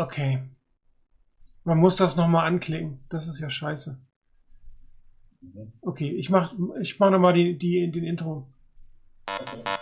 Okay. Man muss das nochmal anklicken. Das ist ja scheiße. Mhm. Okay, ich mach, ich mach nochmal die, die, den Intro. Okay.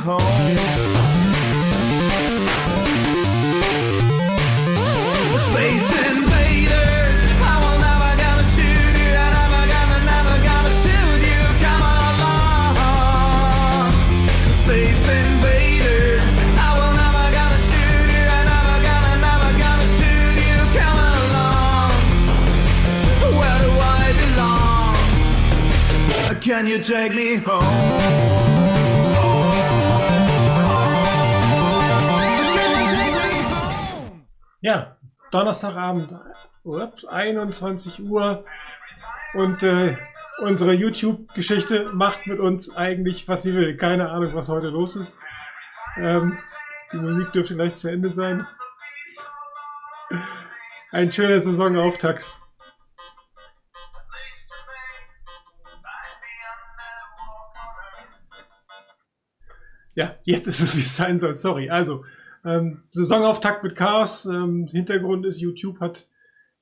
Home? Space invaders, I never gonna shoot you. I never gonna, never gonna shoot you. Come along. Space invaders, I never gonna shoot you. I never gonna, never gonna shoot you. Come along. Where do I belong? Can you take me home? Ja, Donnerstagabend, ups, 21 Uhr und äh, unsere YouTube-Geschichte macht mit uns eigentlich, was sie will. Keine Ahnung, was heute los ist. Ähm, die Musik dürfte gleich zu Ende sein. Ein schöner Saisonauftakt. Ja, jetzt ist es, wie es sein soll. Sorry. Also, ähm, Saisonauftakt mit Chaos. Ähm, Hintergrund ist, YouTube hat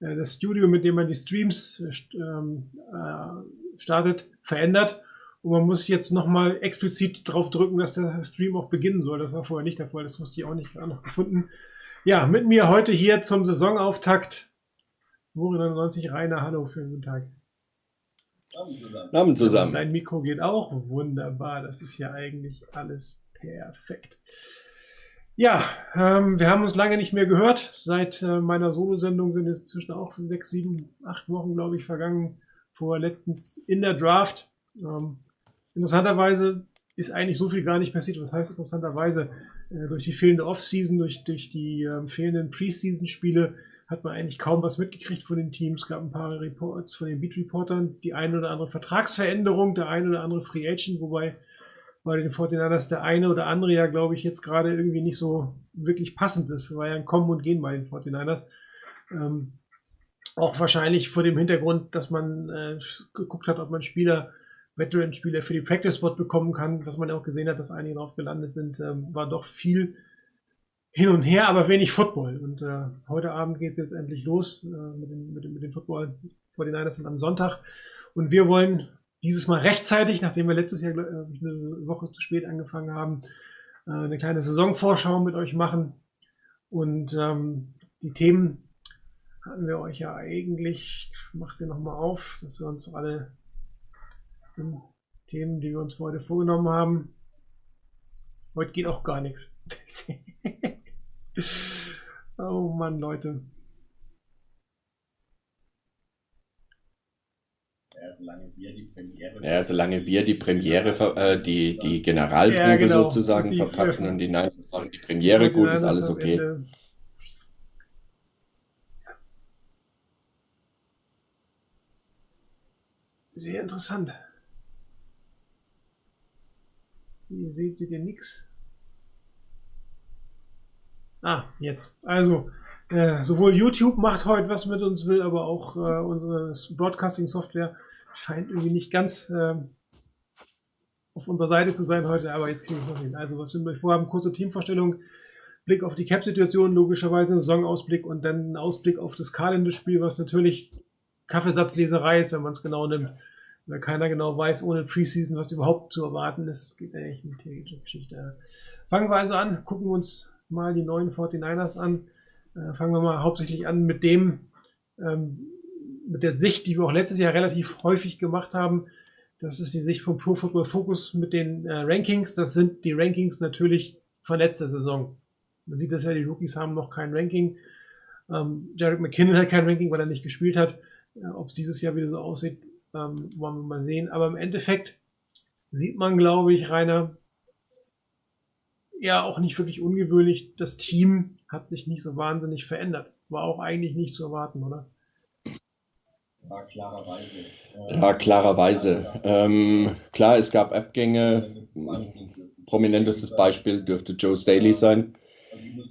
äh, das Studio, mit dem man die Streams äh, st- ähm, äh, startet, verändert. Und man muss jetzt nochmal explizit drauf drücken, dass der Stream auch beginnen soll. Das war vorher nicht der Fall. Das wusste ich auch nicht, auch noch gefunden. Ja, mit mir heute hier zum Saisonauftakt. Worin 99 Rainer, hallo, schönen guten Tag. Abend zusammen. Abend zusammen. Dein Mikro geht auch wunderbar. Das ist ja eigentlich alles perfekt. Ja, ähm, wir haben uns lange nicht mehr gehört. Seit äh, meiner Solo-Sendung sind jetzt zwischen auch sechs, sieben, acht Wochen, glaube ich, vergangen. Vor letztens in der Draft. Ähm, interessanterweise ist eigentlich so viel gar nicht passiert. Was heißt interessanterweise? Äh, durch die fehlende Off-Season, durch, durch die ähm, fehlenden Preseason-Spiele hat man eigentlich kaum was mitgekriegt von den Teams. Es gab ein paar Reports von den Beat-Reportern, die eine oder andere Vertragsveränderung, der eine oder andere Free Agent, wobei bei den 49ers der eine oder andere ja, glaube ich, jetzt gerade irgendwie nicht so wirklich passend ist. War ja ein Kommen und Gehen bei den 49ers. Ähm, auch wahrscheinlich vor dem Hintergrund, dass man äh, geguckt hat, ob man Spieler, Veteran-Spieler für die Practice-Spot bekommen kann, was man ja auch gesehen hat, dass einige drauf gelandet sind, ähm, war doch viel hin und her, aber wenig Football. Und äh, heute Abend geht es jetzt endlich los äh, mit, dem, mit, dem, mit dem Football vor den Niners am Sonntag. Und wir wollen dieses Mal rechtzeitig, nachdem wir letztes Jahr äh, eine Woche zu spät angefangen haben, äh, eine kleine Saisonvorschau mit euch machen. Und ähm, die Themen hatten wir euch ja eigentlich, macht sie nochmal auf, dass wir uns alle Themen, die wir uns heute vorgenommen haben, heute geht auch gar nichts. oh Mann, Leute. Ja, solange wir die Premiere, Ja, solange wir die Premiere, äh, die, die Generalprobe Ja, genau. sozusagen Die- verpatzen und die Niners machen die Premiere gut, ist alles okay. Ende. Sehr interessant. Ihr seht, ihr nix. Ah, jetzt. Also, äh, sowohl YouTube macht heute was mit uns, will aber auch äh, unsere Broadcasting-Software scheint irgendwie nicht ganz ähm, auf unserer Seite zu sein heute, aber jetzt kriegen wir es noch hin. Also, was wir vorhaben, kurze Teamvorstellung, Blick auf die Cap-Situation, logischerweise ein Saisonausblick und dann ein Ausblick auf das Kalenderspiel, was natürlich Kaffeesatzleserei ist, wenn man es genau nimmt. Weil keiner genau weiß, ohne Preseason, was überhaupt zu erwarten ist. Geht echt eine theoretische Geschichte. Fangen wir also an, gucken uns mal die neuen 49ers an. Äh, fangen wir mal hauptsächlich an mit dem, ähm, mit der Sicht, die wir auch letztes Jahr relativ häufig gemacht haben. Das ist die Sicht vom Pro Football Focus mit den äh, Rankings. Das sind die Rankings natürlich von letzter Saison. Man sieht das ja, die Rookies haben noch kein Ranking. Ähm, Jarek McKinnon hat kein Ranking, weil er nicht gespielt hat. Äh, Ob es dieses Jahr wieder so aussieht, ähm, wollen wir mal sehen. Aber im Endeffekt sieht man, glaube ich, Rainer, ja auch nicht wirklich ungewöhnlich. Das Team hat sich nicht so wahnsinnig verändert. War auch eigentlich nicht zu erwarten, oder? War klarerweise. äh, Ja, klarerweise. Ähm, klar, es gab Abgänge. Prominentestes Beispiel dürfte Joe Staley sein.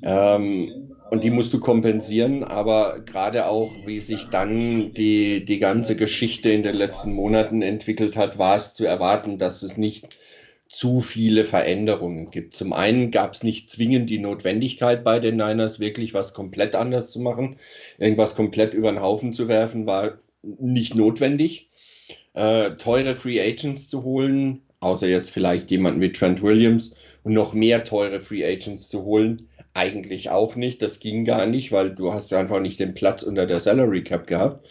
Ähm, und die musst du kompensieren, aber gerade auch, wie sich dann die, die ganze Geschichte in den letzten Monaten entwickelt hat, war es zu erwarten, dass es nicht zu viele Veränderungen gibt. Zum einen gab es nicht zwingend die Notwendigkeit bei den Niners, wirklich was komplett anders zu machen. Irgendwas komplett über den Haufen zu werfen, war nicht notwendig. Äh, teure Free Agents zu holen, außer jetzt vielleicht jemanden wie Trent Williams und noch mehr teure Free Agents zu holen, eigentlich auch nicht. Das ging gar nicht, weil du hast einfach nicht den Platz unter der Salary Cap gehabt.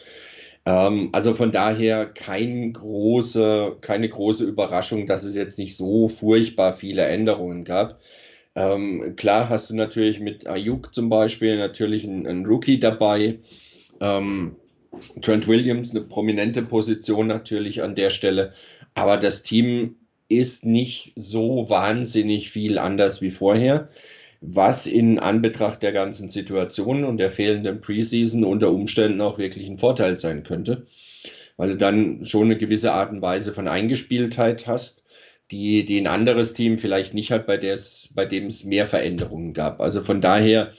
Ähm, also von daher kein große, keine große Überraschung, dass es jetzt nicht so furchtbar viele Änderungen gab. Ähm, klar hast du natürlich mit Ayuk zum Beispiel natürlich einen, einen Rookie dabei. Ähm, Trent Williams eine prominente Position natürlich an der Stelle, aber das Team ist nicht so wahnsinnig viel anders wie vorher, was in Anbetracht der ganzen Situation und der fehlenden Preseason unter Umständen auch wirklich ein Vorteil sein könnte, weil du dann schon eine gewisse Art und Weise von Eingespieltheit hast, die, die ein anderes Team vielleicht nicht hat, bei, bei dem es mehr Veränderungen gab. Also von daher,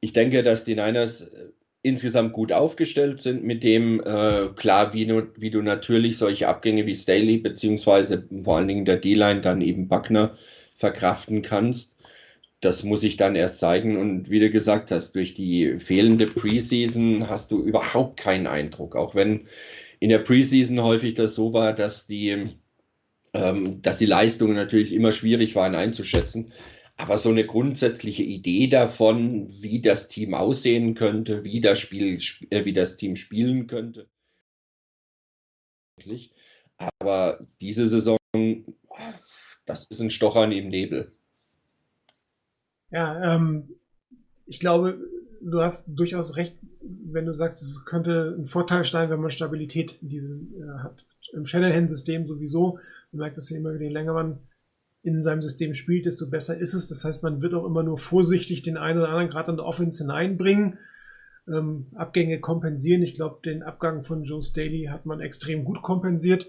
ich denke, dass die Niners äh, insgesamt gut aufgestellt sind mit dem, äh, klar, wie du, wie du natürlich solche Abgänge wie Staley, beziehungsweise vor allen Dingen der D-Line, dann eben Buckner verkraften kannst. Das muss ich dann erst zeigen. Und wie du gesagt hast, durch die fehlende Preseason hast du überhaupt keinen Eindruck. Auch wenn in der Preseason häufig das so war, dass die, ähm, dass die Leistungen natürlich immer schwierig waren einzuschätzen. Aber so eine grundsätzliche Idee davon, wie das Team aussehen könnte, wie das Spiel, äh, wie das Team spielen könnte. Aber diese Saison, das ist ein Stochern im Nebel. Ja, ähm, ich glaube, du hast durchaus recht, wenn du sagst, es könnte ein Vorteil sein, wenn man Stabilität in diesem äh, hat. Im Shanahan-System sowieso. Man merkt das ja immer, je länger man in seinem System spielt, desto besser ist es. Das heißt, man wird auch immer nur vorsichtig den einen oder anderen gerade an der Offense hineinbringen. Ähm, Abgänge kompensieren. Ich glaube, den Abgang von Joe Staley hat man extrem gut kompensiert.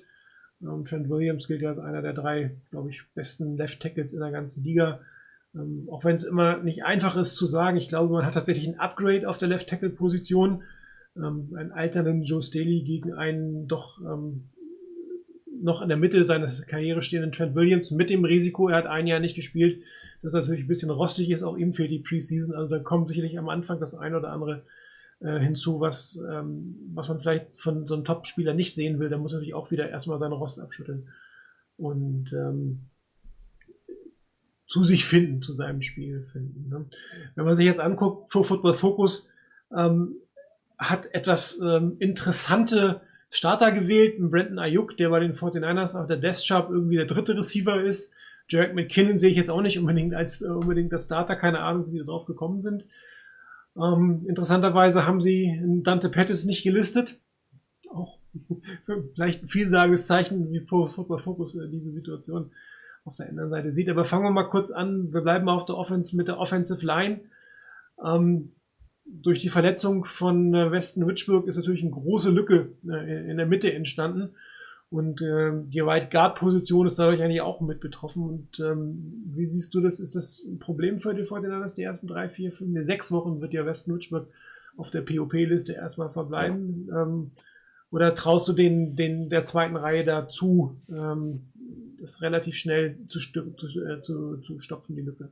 Ähm, Trent Williams gilt ja als einer der drei, glaube ich, besten Left Tackles in der ganzen Liga. Ähm, auch wenn es immer nicht einfach ist zu sagen, ich glaube, man hat tatsächlich ein Upgrade auf der Left Tackle Position. Ähm, einen alternden Joe Staley gegen einen doch ähm, noch in der Mitte seiner Karriere stehenden Trent Williams mit dem Risiko, er hat ein Jahr nicht gespielt, das natürlich ein bisschen rostig ist, auch ihm fehlt die Preseason. Also da kommt sicherlich am Anfang das eine oder andere äh, hinzu, was, ähm, was man vielleicht von so einem Top-Spieler nicht sehen will. Da muss er natürlich auch wieder erstmal seine Rost abschütteln und ähm, zu sich finden, zu seinem Spiel finden. Ne? Wenn man sich jetzt anguckt, Pro Football Focus ähm, hat etwas ähm, interessante Starter gewählt, Brandon Ayuk, der bei den 49ers auf der Death Chart irgendwie der dritte Receiver ist. Jarek McKinnon sehe ich jetzt auch nicht unbedingt als äh, unbedingt das Starter, keine Ahnung, wie sie drauf gekommen sind. Ähm, interessanterweise haben sie Dante Pettis nicht gelistet. Auch vielleicht ein vielsagendes Zeichen, wie Pro Football Focus äh, diese Situation auf der anderen Seite sieht. Aber fangen wir mal kurz an. Wir bleiben auf der Offense mit der Offensive Line. Ähm, durch die Verletzung von äh, Westen Richburg ist natürlich eine große Lücke äh, in der Mitte entstanden. Und äh, die Right Guard Position ist dadurch eigentlich auch mit betroffen. Und ähm, wie siehst du das? Ist das ein Problem für die Fortinanders? Die ersten drei, vier, fünf, sechs Wochen wird ja Westen Richburg auf der POP-Liste erstmal verbleiben. Ähm, oder traust du den, den der zweiten Reihe dazu, ähm, das relativ schnell zu, zu, äh, zu, zu stopfen, die Lücke?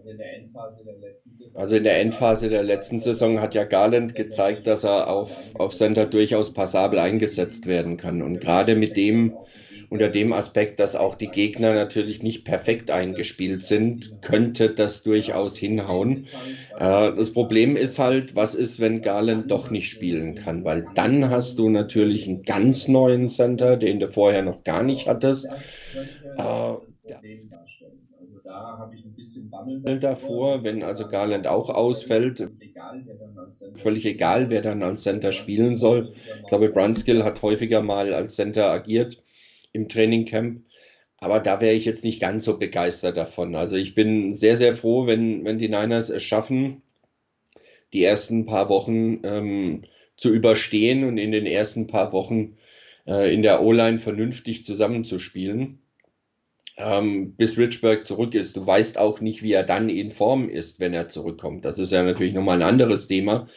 Also in der Endphase der letzten Saison. Also in der Endphase der letzten Saison hat ja Garland gezeigt, dass er auf, auf Center durchaus passabel eingesetzt werden kann. Und gerade mit dem, unter dem Aspekt, dass auch die Gegner natürlich nicht perfekt eingespielt sind, könnte das durchaus hinhauen. Äh, das Problem ist halt, was ist, wenn Garland doch nicht spielen kann? Weil dann hast du natürlich einen ganz neuen Center, den du vorher noch gar nicht hattest. Äh, da habe ich ein bisschen Bammel davor, wenn also Garland auch ausfällt. Völlig egal, wer dann als Center spielen soll. Ich glaube, Brunskill hat häufiger mal als Center agiert im Trainingcamp. Aber da wäre ich jetzt nicht ganz so begeistert davon. Also ich bin sehr, sehr froh, wenn, wenn die Niners es schaffen, die ersten paar Wochen ähm, zu überstehen und in den ersten paar Wochen äh, in der O-Line vernünftig zusammenzuspielen ähm, bis Richburg zurück ist. Du weißt auch nicht, wie er dann in Form ist, wenn er zurückkommt. Das ist ja natürlich nochmal ein anderes Thema.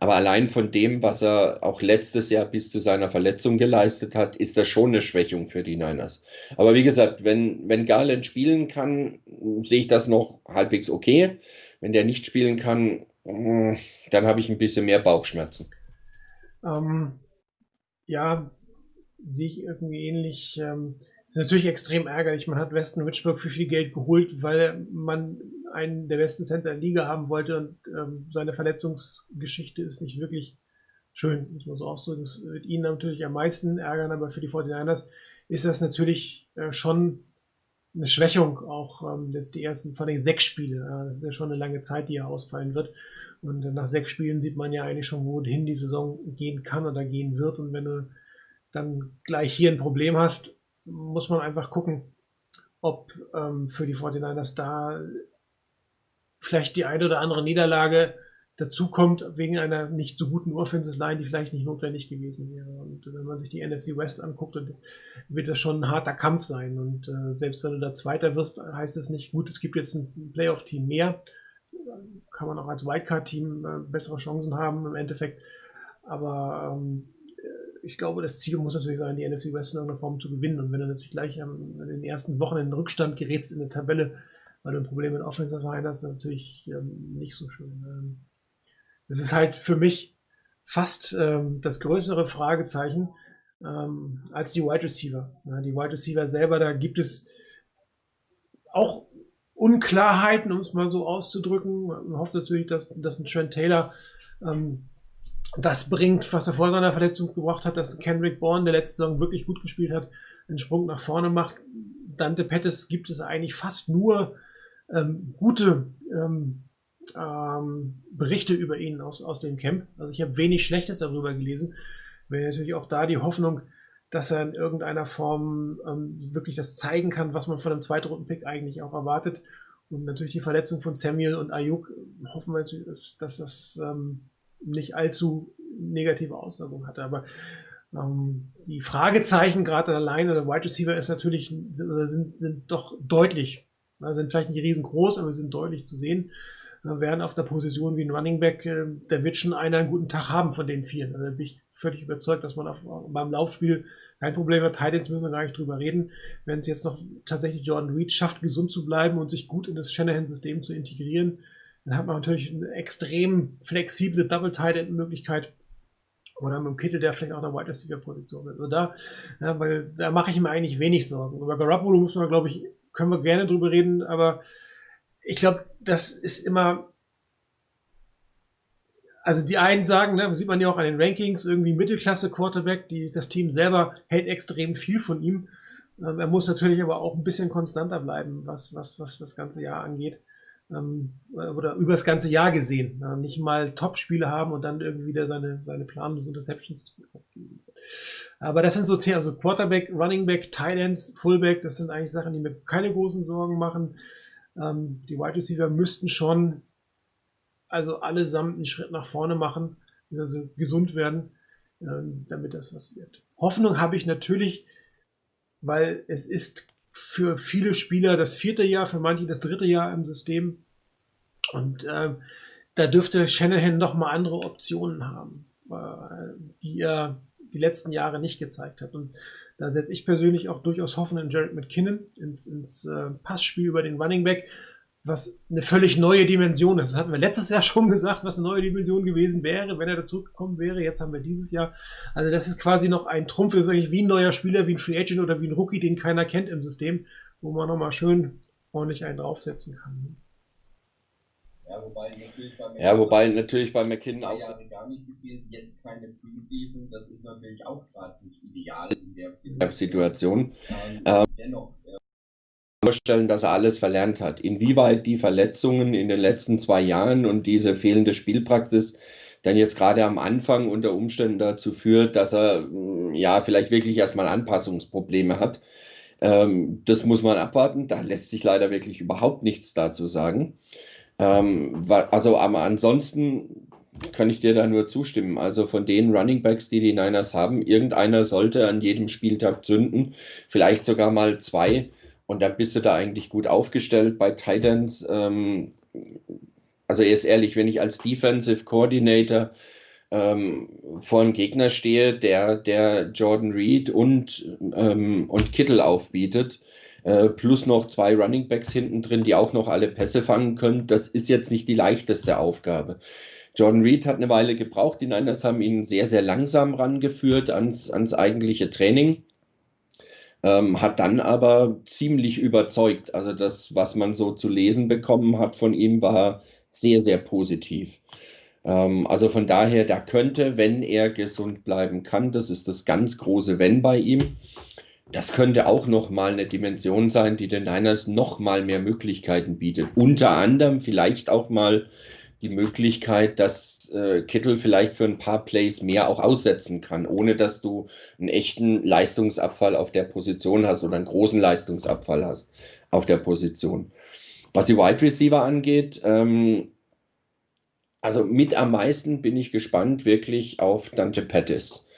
Aber allein von dem, was er auch letztes Jahr bis zu seiner Verletzung geleistet hat, ist das schon eine Schwächung für die Niners. Aber wie gesagt, wenn, wenn Garland spielen kann, sehe ich das noch halbwegs okay. Wenn der nicht spielen kann, mm, dann habe ich ein bisschen mehr Bauchschmerzen. Ähm, ja, sehe ich irgendwie ähnlich. Ähm, ist natürlich extrem ärgerlich. Man hat Weston Richburg für viel Geld geholt, weil man einen der besten Center der Liga haben wollte und ähm, seine Verletzungsgeschichte ist nicht wirklich schön, muss man so ausdrücken. Das wird ihn natürlich am meisten ärgern, aber für die 49ers ist das natürlich äh, schon eine Schwächung, auch ähm, jetzt die ersten, von den sechs Spiele. Äh, das ist ja schon eine lange Zeit, die er ausfallen wird. Und nach sechs Spielen sieht man ja eigentlich schon, wohin die Saison gehen kann oder gehen wird. Und wenn du dann gleich hier ein Problem hast, muss man einfach gucken, ob ähm, für die 49ers da vielleicht die eine oder andere Niederlage dazukommt wegen einer nicht so guten Offensive Line, die vielleicht nicht notwendig gewesen wäre. Und wenn man sich die NFC West anguckt, wird das schon ein harter Kampf sein. Und äh, selbst wenn du da Zweiter wirst, heißt es nicht, gut, es gibt jetzt ein Playoff-Team mehr. Kann man auch als Wildcard-Team äh, bessere Chancen haben im Endeffekt. Aber ähm, ich glaube, das Ziel muss natürlich sein, die NFC West in irgendeiner Form zu gewinnen. Und wenn du natürlich gleich in den ersten Wochen in den Rückstand gerätst in der Tabelle, weil du ein Problem mit Offensive Line hast, natürlich ähm, nicht so schön. Ähm, das ist halt für mich fast ähm, das größere Fragezeichen ähm, als die Wide Receiver. Ja, die Wide Receiver selber, da gibt es auch Unklarheiten, um es mal so auszudrücken. Man hofft natürlich, dass, dass ein Trent Taylor ähm, das bringt, was er vor seiner Verletzung gebracht hat, dass Kendrick Bourne, der letzte Saison wirklich gut gespielt hat, einen Sprung nach vorne macht. Dante Pettis gibt es eigentlich fast nur ähm, gute ähm, ähm, Berichte über ihn aus, aus dem Camp. Also ich habe wenig Schlechtes darüber gelesen. Wäre natürlich auch da die Hoffnung, dass er in irgendeiner Form ähm, wirklich das zeigen kann, was man von einem Zweitrunden-Pick eigentlich auch erwartet. Und natürlich die Verletzung von Samuel und Ayuk hoffen wir dass, dass das ähm, nicht allzu negative Auswirkungen hatte. Aber Ähm, die Fragezeichen gerade alleine der Wide Receiver ist natürlich, sind, sind doch deutlich. Also sind vielleicht nicht riesengroß, aber sind deutlich zu sehen. Äh, während auf der Position wie ein Running Back, äh, der wird schon einer einen guten Tag haben von den vier. Also da bin ich völlig überzeugt, dass man auf, beim Laufspiel kein Problem hat. Titans müssen wir gar nicht drüber reden. Wenn es jetzt noch tatsächlich Jordan Reed schafft, gesund zu bleiben und sich gut in das Shanahan-System zu integrieren, dann hat man natürlich eine extrem flexible Double Tight End Möglichkeit. Oder mit dem Kittel, der vielleicht auch eine Wide Receiver Position wird. Also da, ja, weil da mache ich mir eigentlich wenig Sorgen. Über Garoppolo muss man, glaube ich, können wir gerne drüber reden, aber ich glaube, das ist immer, also die einen sagen, ne, sieht man ja auch an den Rankings, irgendwie Mittelklasse Quarterback, die, das Team selber hält extrem viel von ihm. Ähm, er muss natürlich aber auch ein bisschen konstanter bleiben, was, was, was das ganze Jahr angeht oder über das ganze Jahr gesehen. Nicht mal Top-Spiele haben und dann irgendwie wieder seine, seine planlos Interceptions aufgeben. Aber das sind so Themen, also Quarterback, Running Back, Tight Ends, Fullback, das sind eigentlich Sachen, die mir keine großen Sorgen machen. Ähm, die Wide Receiver müssten schon also allesamt einen Schritt nach vorne machen, also gesund werden, ähm, damit das was wird. Hoffnung habe ich natürlich, weil es ist für viele Spieler das vierte Jahr, für manche das dritte Jahr im System. Und äh, da dürfte Shanahan noch mal andere Optionen haben, äh, die er die letzten Jahre nicht gezeigt hat. Und da setze ich persönlich auch durchaus Hoffnung in Jared McKinnon, ins, ins äh, Passspiel über den Running Back, was eine völlig neue Dimension ist. Das hatten wir letztes Jahr schon gesagt, was eine neue Dimension gewesen wäre, wenn er dazu gekommen wäre. Jetzt haben wir dieses Jahr. Also das ist quasi noch ein Trumpf, das ist eigentlich wie ein neuer Spieler, wie ein Free Agent oder wie ein Rookie, den keiner kennt im System, wo man nochmal schön ordentlich einen draufsetzen kann. Ja, wobei natürlich bei McKinnon, ja, wobei natürlich bei McKinnon auch. Jahre gar nicht gespielt, jetzt keine Preseason, das ist natürlich auch gerade nicht ideal in der Situation. Ähm, dennoch, vorstellen, dass er alles verlernt hat. Inwieweit die Verletzungen in den letzten zwei Jahren und diese fehlende Spielpraxis dann jetzt gerade am Anfang unter Umständen dazu führt, dass er mm, ja vielleicht wirklich erstmal Anpassungsprobleme hat. Ähm, das muss man abwarten. Da lässt sich leider wirklich überhaupt nichts dazu sagen. Ähm, also aber ansonsten kann ich dir da nur zustimmen. Also von den Running Backs, die die Niners haben, irgendeiner sollte an jedem Spieltag zünden, vielleicht sogar mal zwei. Und dann bist du da eigentlich gut aufgestellt bei Titans. Ähm, also jetzt ehrlich, wenn ich als Defensive Coordinator ähm, vor einem Gegner stehe, der, der Jordan Reed und, ähm, und Kittel aufbietet, äh, plus noch zwei Running Backs hinten drin, die auch noch alle Pässe fangen können, das ist jetzt nicht die leichteste Aufgabe. Jordan Reed hat eine Weile gebraucht, die Niners haben ihn sehr, sehr langsam rangeführt ans, ans eigentliche Training ähm, hat dann aber ziemlich überzeugt. Also das, was man so zu lesen bekommen hat von ihm, war sehr, sehr positiv. Ähm, also von daher, da könnte, wenn er gesund bleiben kann, das ist das ganz große Wenn bei ihm. Das könnte auch nochmal eine Dimension sein, die den Niners nochmal mehr Möglichkeiten bietet. Unter anderem vielleicht auch mal die Möglichkeit, dass äh, Kittel vielleicht für ein paar Plays mehr auch aussetzen kann, ohne dass du einen echten Leistungsabfall auf der Position hast oder einen großen Leistungsabfall hast auf der Position. Was die Wide Receiver angeht, ähm, also mit am meisten bin ich gespannt wirklich auf Dante Pettis.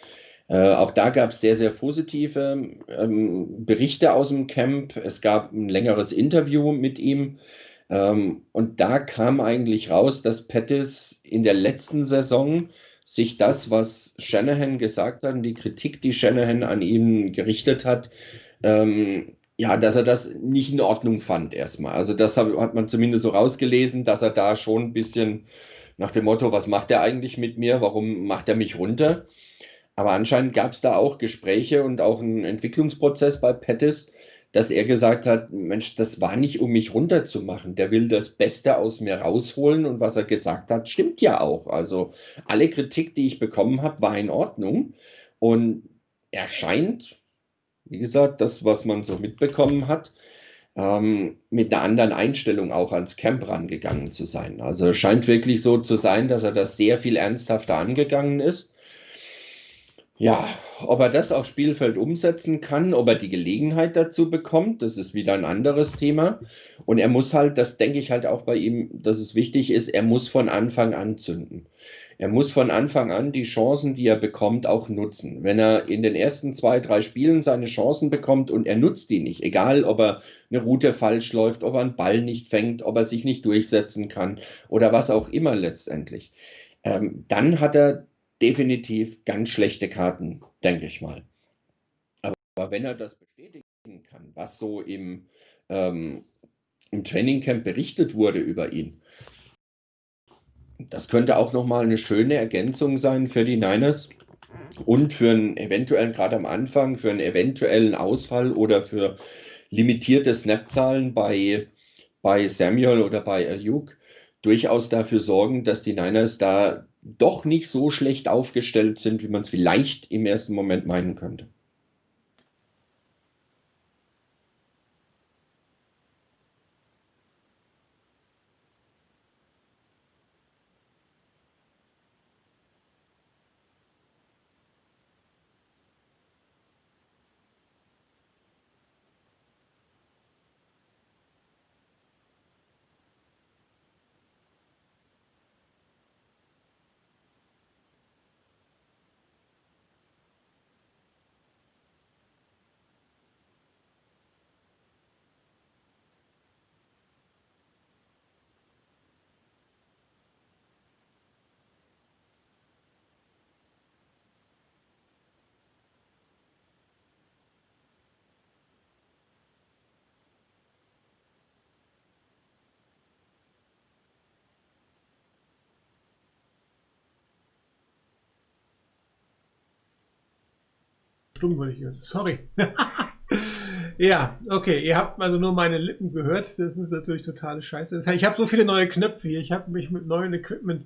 Äh, auch da gab es sehr, sehr positive ähm, Berichte aus dem Camp. Es gab ein längeres Interview mit ihm. Ähm, und da kam eigentlich raus, dass Pettis in der letzten Saison sich das, was Shanahan gesagt hat, die Kritik, die Shanahan an ihn gerichtet hat, ähm, ja, dass er das nicht in Ordnung fand erstmal. Also das hat man zumindest so rausgelesen, dass er da schon ein bisschen nach dem Motto, was macht er eigentlich mit mir, warum macht er mich runter? Aber anscheinend gab es da auch Gespräche und auch einen Entwicklungsprozess bei Pettis, dass er gesagt hat, Mensch, das war nicht, um mich runterzumachen. Der will das Beste aus mir rausholen und was er gesagt hat, stimmt ja auch. Also alle Kritik, die ich bekommen habe, war in Ordnung. Und er scheint, wie gesagt, das, was man so mitbekommen hat, ähm, mit einer anderen Einstellung auch ans Camp rangegangen zu sein. Also es scheint wirklich so zu sein, dass er das sehr viel ernsthafter angegangen ist ja, ob er das aufs Spielfeld umsetzen kann, ob er die Gelegenheit dazu bekommt, das ist wieder ein anderes Thema. Und er muss halt, das denke ich halt auch bei ihm, dass es wichtig ist, er muss von Anfang an zünden. Er muss von Anfang an die Chancen, die er bekommt, auch nutzen. Wenn er in den ersten zwei, drei Spielen seine Chancen bekommt und er nutzt die nicht, egal ob er eine Route falsch läuft, ob er einen Ball nicht fängt, ob er sich nicht durchsetzen kann oder was auch immer letztendlich, ähm, dann hat er definitiv ganz schlechte Karten, denke ich mal. Aber wenn er das bestätigen kann, was so im, ähm, im Trainingcamp berichtet wurde über ihn, das könnte auch nochmal eine schöne Ergänzung sein für die Niners und für einen eventuellen, gerade am Anfang, für einen eventuellen Ausfall oder für limitierte Snapzahlen bei, bei Samuel oder bei Ayuk durchaus dafür sorgen, dass die Niners da doch nicht so schlecht aufgestellt sind, wie man es vielleicht im ersten Moment meinen könnte. Stumm würde ich hören. Sorry. ja, okay. Ihr habt also nur meine Lippen gehört. Das ist natürlich totale Scheiße. Ich habe so viele neue Knöpfe hier. Ich habe mich mit neuen Equipment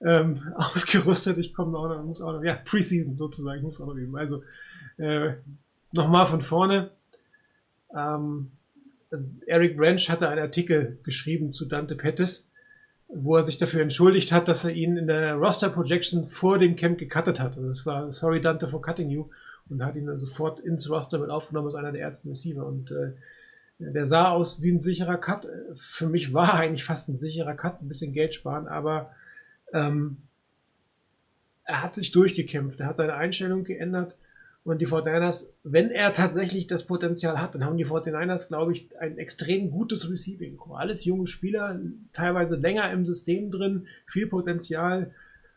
ähm, ausgerüstet. Ich komme auch noch, muss auch noch, ja, Preseason sozusagen. Ich muss auch noch üben. Also, äh, nochmal von vorne. Ähm, Eric Branch hatte einen Artikel geschrieben zu Dante Pettis, wo er sich dafür entschuldigt hat, dass er ihn in der Roster Projection vor dem Camp gecuttet hat. Also das war Sorry Dante for cutting you und hat ihn dann sofort ins Roster mit aufgenommen als einer der ersten Receiver. Und äh, der sah aus wie ein sicherer Cut. Für mich war eigentlich fast ein sicherer Cut, ein bisschen Geld sparen, aber ähm, er hat sich durchgekämpft, er hat seine Einstellung geändert. Und die 49ers, wenn er tatsächlich das Potenzial hat, dann haben die 49ers, glaube ich, ein extrem gutes Receiving. Alles junge Spieler, teilweise länger im System drin, viel Potenzial,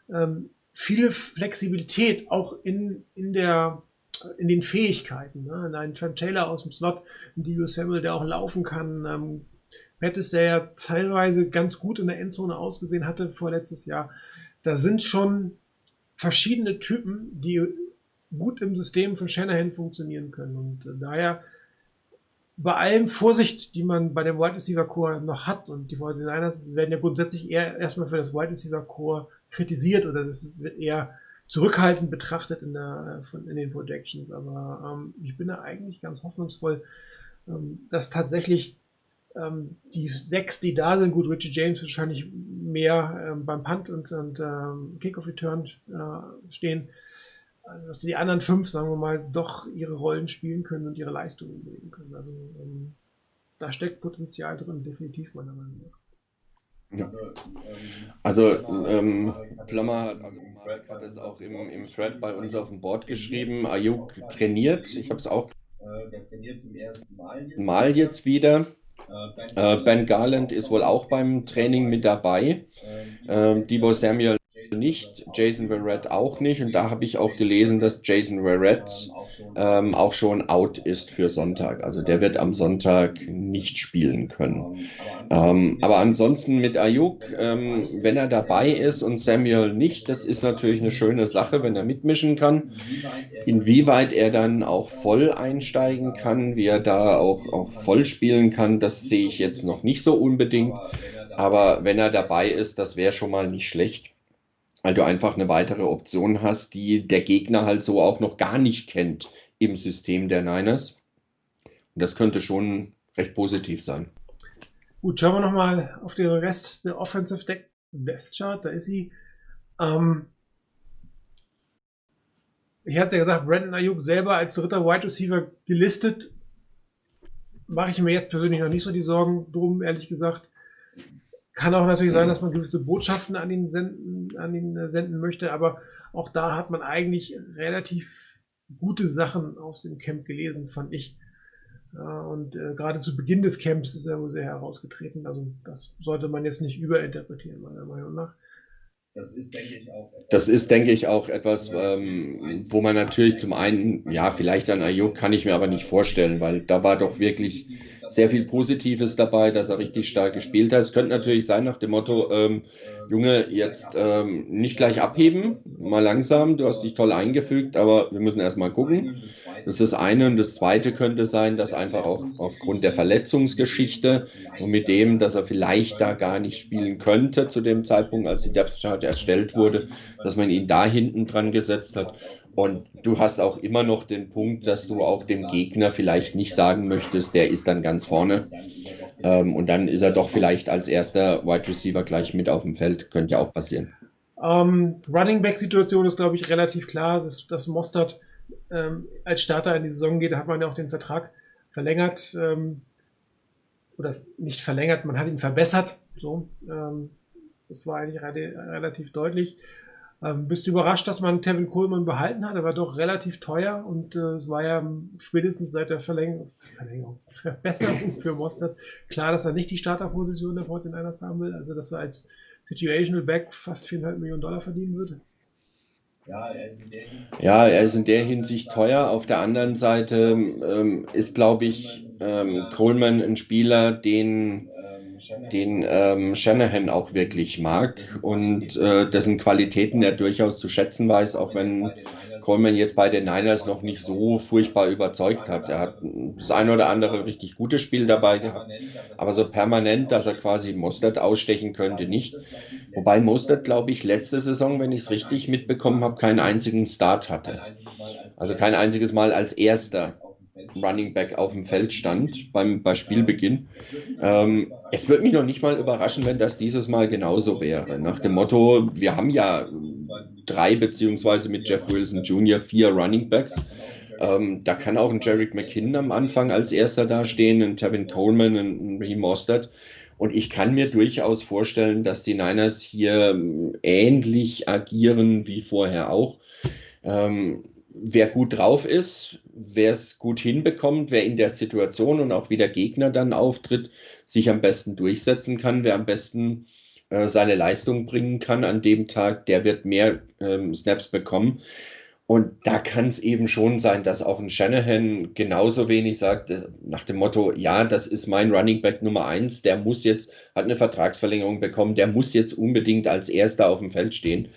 ähm, viele Flexibilität auch in, in der in den Fähigkeiten. Ne? Ein Trent Taylor aus dem Slot, ein Dio Samuel, der auch laufen kann. Ähm, Pettis, der ja teilweise ganz gut in der Endzone ausgesehen hatte vorletztes Jahr. Da sind schon verschiedene Typen, die gut im System von Shanahan funktionieren können. Und äh, daher bei allem Vorsicht, die man bei dem Wide Receiver Core noch hat, und die 49ers werden ja grundsätzlich eher erstmal für das Wide Receiver Core kritisiert oder das wird eher zurückhaltend betrachtet in, der, von, in den Projections. Aber ähm, ich bin da eigentlich ganz hoffnungsvoll, ähm, dass tatsächlich ähm, die sechs, die da sind, gut, Richie James wahrscheinlich mehr ähm, beim Punt und, und ähm, Kickoff-Return äh, stehen, also, dass die anderen fünf, sagen wir mal, doch ihre Rollen spielen können und ihre Leistungen bringen können. Also ähm, da steckt Potenzial drin, definitiv meiner Meinung nach. Ja. Also, ähm, Plummer hat, also Marek hat es auch im, im Thread bei uns auf dem Board geschrieben. Ayuk trainiert. Ich habe es auch Der trainiert zum ersten Mal jetzt. mal jetzt wieder. Äh, ben Garland ist wohl auch beim Training mit dabei. Äh, Debo Samuel nicht, Jason Verrett auch nicht. Und da habe ich auch gelesen, dass Jason Verrett ähm, auch schon out ist für Sonntag. Also der wird am Sonntag nicht spielen können. Ähm, aber ansonsten mit Ayuk, ähm, wenn er dabei ist und Samuel nicht, das ist natürlich eine schöne Sache, wenn er mitmischen kann. Inwieweit er dann auch voll einsteigen kann, wie er da auch, auch voll spielen kann, das sehe ich jetzt noch nicht so unbedingt. Aber wenn er dabei ist, das wäre schon mal nicht schlecht weil du einfach eine weitere Option hast, die der Gegner halt so auch noch gar nicht kennt im System der Niners. Und das könnte schon recht positiv sein. Gut, schauen wir nochmal auf den Rest der Offensive Deck Death Chart. Da ist sie. Ähm ich hatte ja gesagt, Brandon Ayuk selber als dritter Wide Receiver gelistet. Mache ich mir jetzt persönlich noch nicht so die Sorgen drum, ehrlich gesagt. Kann auch natürlich sein, dass man gewisse Botschaften an ihn senden, an ihn äh, senden möchte, aber auch da hat man eigentlich relativ gute Sachen aus dem Camp gelesen, fand ich. Und äh, gerade zu Beginn des Camps ist er wohl sehr herausgetreten. Also das sollte man jetzt nicht überinterpretieren, meiner Meinung nach. Das ist, denke ich, auch etwas, das ist, denke ich, auch etwas ähm, wo man natürlich zum einen, ja, vielleicht an Ayuk kann ich mir aber nicht vorstellen, weil da war doch wirklich sehr viel Positives dabei, dass er richtig stark gespielt hat. Es könnte natürlich sein nach dem Motto, ähm, Junge, jetzt ähm, nicht gleich abheben, mal langsam, du hast dich toll eingefügt, aber wir müssen erstmal gucken. Das ist das eine. Und das zweite könnte sein, dass einfach auch aufgrund der Verletzungsgeschichte und mit dem, dass er vielleicht da gar nicht spielen könnte zu dem Zeitpunkt, als die Depth Chart erstellt wurde, dass man ihn da hinten dran gesetzt hat. Und du hast auch immer noch den Punkt, dass du auch dem Gegner vielleicht nicht sagen möchtest, der ist dann ganz vorne. Ähm, und dann ist er doch vielleicht als erster Wide Receiver gleich mit auf dem Feld. Könnte ja auch passieren. Ähm, Running Back Situation ist, glaube ich, relativ klar, dass, dass Mostert ähm, als Starter in die Saison geht, da hat man ja auch den Vertrag verlängert ähm, oder nicht verlängert, man hat ihn verbessert. So, ähm, das war eigentlich re relativ deutlich. Ähm, bist du überrascht, dass man Kevin Coleman behalten hat? Er war doch relativ teuer und äh, es war ja spätestens seit der Verlängerung, Verlängerung Verbesserung für Mostert klar, dass er nicht die Starterposition der 49ers haben will, also dass er als Situational Back fast 4,5 Millionen Dollar verdienen würde. Ja, er ist in der Hinsicht, ja, er ist in der Hinsicht teuer. Auf der anderen Seite ähm, ist, glaube ich, ähm, Coleman ein Spieler, den, den ähm, Shanahan auch wirklich mag und äh, dessen Qualitäten er durchaus zu schätzen weiß, auch wenn Coleman jetzt bei den Niners noch nicht so furchtbar überzeugt hat. Er hat das eine oder andere richtig gutes Spiel dabei gehabt, aber so permanent, dass er quasi Mostert ausstechen könnte, nicht. Wobei Mostert, glaube ich, letzte Saison, wenn ich es richtig mitbekommen habe, keinen einzigen Start hatte. Also kein einziges Mal als erster. Running Back auf dem Feld stand beim, bei Spielbeginn. Ähm, es würde mich noch nicht mal überraschen, wenn das dieses Mal genauso wäre. Nach dem Motto, wir haben ja drei beziehungsweise mit Jeff Wilson Jr. vier Running Backs. Ähm, da kann auch ein Jarek McKinnon am Anfang als erster dastehen, ein Tevin Coleman, ein Raheem Mostert. Und ich kann mir durchaus vorstellen, dass die Niners hier ähm, ähnlich agieren wie vorher auch. Ähm, wer gut drauf ist, wer es gut hinbekommt, wer in der Situation und auch wie der Gegner dann auftritt, sich am besten durchsetzen kann, wer am besten äh, seine Leistung bringen kann an dem Tag, der wird mehr ähm, Snaps bekommen. Und da kann es eben schon sein, dass auch ein Shanahan genauso wenig sagt, äh, nach dem Motto, ja, das ist mein Running Back Nummer eins, der muss jetzt, hat eine Vertragsverlängerung bekommen, der muss jetzt unbedingt als Erster auf dem Feld stehen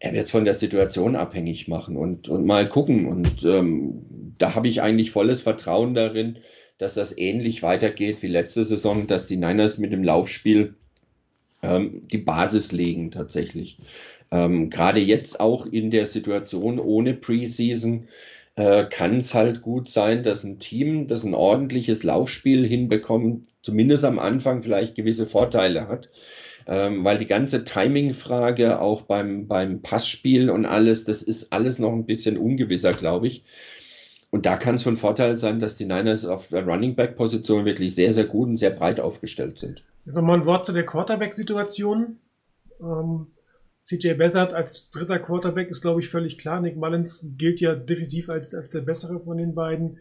er wird es von der Situation abhängig machen und, und mal gucken. Und ähm, da habe ich eigentlich volles Vertrauen darin, dass das ähnlich weitergeht wie letzte Saison, dass die Niners mit dem Laufspiel ähm, die Basis legen tatsächlich. Ähm, Gerade jetzt auch in der Situation ohne Preseason äh, kann es halt gut sein, dass ein Team, das ein ordentliches Laufspiel hinbekommt, zumindest am Anfang vielleicht gewisse Vorteile hat ähm, weil die ganze Timing-Frage auch beim, beim Passspiel und alles, das ist alles noch ein bisschen ungewisser, glaube ich. Und da kann es von Vorteil sein, dass die Niners auf der Running Back-Position wirklich sehr, sehr gut und sehr breit aufgestellt sind. Nochmal ein Wort zu der Quarterback-Situation. Ähm, CJ Bessert als dritter Quarterback ist, glaube ich, völlig klar. Nick Mullins gilt ja definitiv als, als der bessere von den beiden.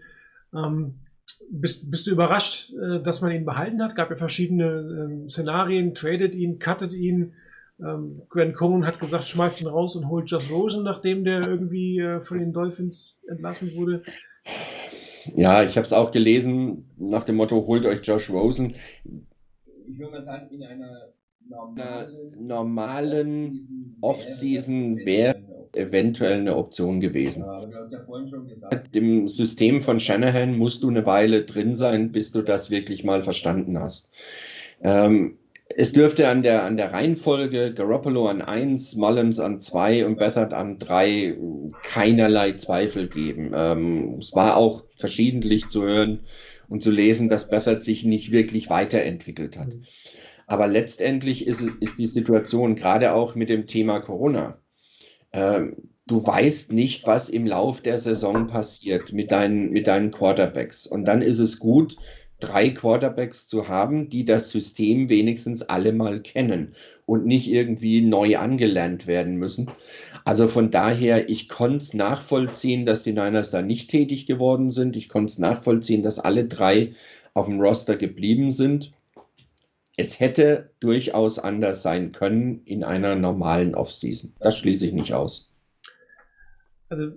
Ähm, bist, bist du überrascht, äh, dass man ihn behalten hat? Gab ja verschiedene ähm, Szenarien, tradet ihn, cuttet ihn. Ähm, Grant Cohen hat gesagt, schmeißt ihn raus und holt Josh Rosen, nachdem der irgendwie äh, von den Dolphins entlassen wurde. Ja, ich habe es auch gelesen nach dem Motto, holt euch Josh Rosen. Ich würde mal sagen, in einer normalen, normalen Off-Season wäre eventuell eine Option gewesen. Aber du hast ja vorhin schon gesagt. Im System von Shanahan musst du eine Weile drin sein, bis du das wirklich mal verstanden hast. Ähm, es dürfte an der, an der Reihenfolge Garoppolo an 1, Mullins an 2 und Bethard an 3 keinerlei Zweifel geben. Ähm, es war auch verschiedentlich zu hören und zu lesen, dass Bethard sich nicht wirklich weiterentwickelt hat. Aber letztendlich ist, ist die Situation gerade auch mit dem Thema Corona du weißt nicht, was im Lauf der Saison passiert mit deinen, mit deinen Quarterbacks. Und dann ist es gut, drei Quarterbacks zu haben, die das System wenigstens alle mal kennen und nicht irgendwie neu angelernt werden müssen. Also von daher, ich konnte es nachvollziehen, dass die Niners da nicht tätig geworden sind. Ich konnte es nachvollziehen, dass alle drei auf dem Roster geblieben sind. Es hätte durchaus anders sein können in einer normalen Offseason. Das schließe ich nicht aus. Also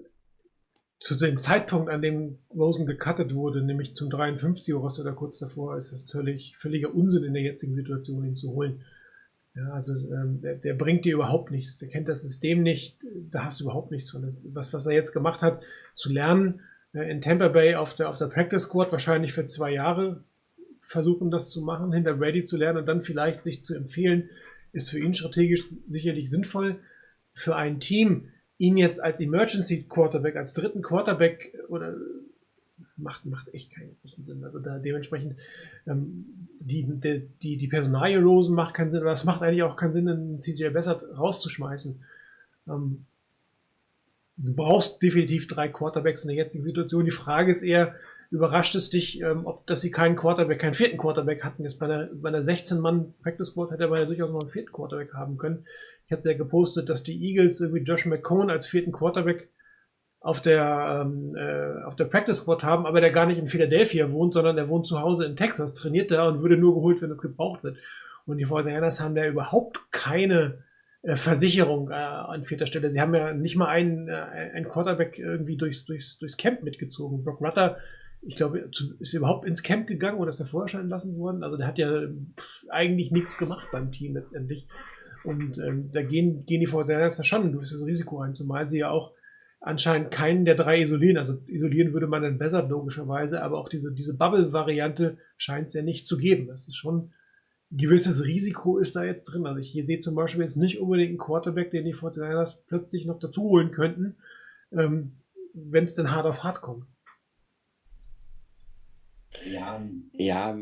zu dem Zeitpunkt, an dem Rosen gecuttet wurde, nämlich zum 53er Roster oder kurz davor, ist es natürlich völliger Unsinn in der jetzigen Situation, ihn zu holen. Ja, also ähm, der, der, bringt dir überhaupt nichts. Der kennt das System nicht. Da hast du überhaupt nichts von. Was, was er jetzt gemacht hat, zu lernen, äh, in Tampa Bay auf der, auf der Practice Squad wahrscheinlich für zwei Jahre versuchen, das zu machen, hinter Brady zu lernen und dann vielleicht sich zu empfehlen, ist für ihn strategisch sicherlich sinnvoll. Für ein Team, ihn jetzt als Emergency Quarterback, als dritten Quarterback oder macht, macht echt keinen großen Sinn. Also da dementsprechend ähm, die, die, die, die Personalie losen macht keinen Sinn, aber es macht eigentlich auch keinen Sinn, einen TJ Bessert rauszuschmeißen. Ähm, du brauchst definitiv drei Quarterbacks in der jetzigen Situation. Die Frage ist eher, überrascht es dich, ähm, ob dass sie keinen Quarterback, keinen vierten Quarterback hatten. Jetzt bei einer, bei einer 16-Mann Practice Squad hätte man ja durchaus noch einen vierten Quarterback haben können. Ich hatte ja gepostet, dass die Eagles irgendwie Josh McCone als vierten Quarterback auf der, ähm, äh, auf der Practice Squad haben, aber der gar nicht in Philadelphia wohnt, sondern der wohnt zu Hause in Texas, trainiert da und würde nur geholt, wenn es gebraucht wird. Und die Fortinanders haben da überhaupt keine äh, Versicherung äh, an vierter Stelle. Sie haben ja nicht mal einen, äh, einen Quarterback irgendwie durchs, durchs, durchs Camp mitgezogen. Brock Rutter, ich glaube, ist überhaupt ins Camp gegangen oder ist er vorher schon entlassen worden? Also der hat ja eigentlich nichts gemacht beim Team letztendlich. Und ähm, da gehen, gehen die Fortinanders schon ein gewisses Risiko ein, zumal sie ja auch anscheinend keinen der drei isolieren. Also isolieren würde man dann besser, logischerweise, aber auch diese, diese Bubble-Variante scheint es ja nicht zu geben. Das ist schon ein gewisses Risiko ist da jetzt drin. Also ich sehe zum Beispiel jetzt nicht unbedingt einen Quarterback, den die Fortinanders plötzlich noch dazu holen könnten, ähm, wenn es denn hart auf hart kommt. Ja, ja,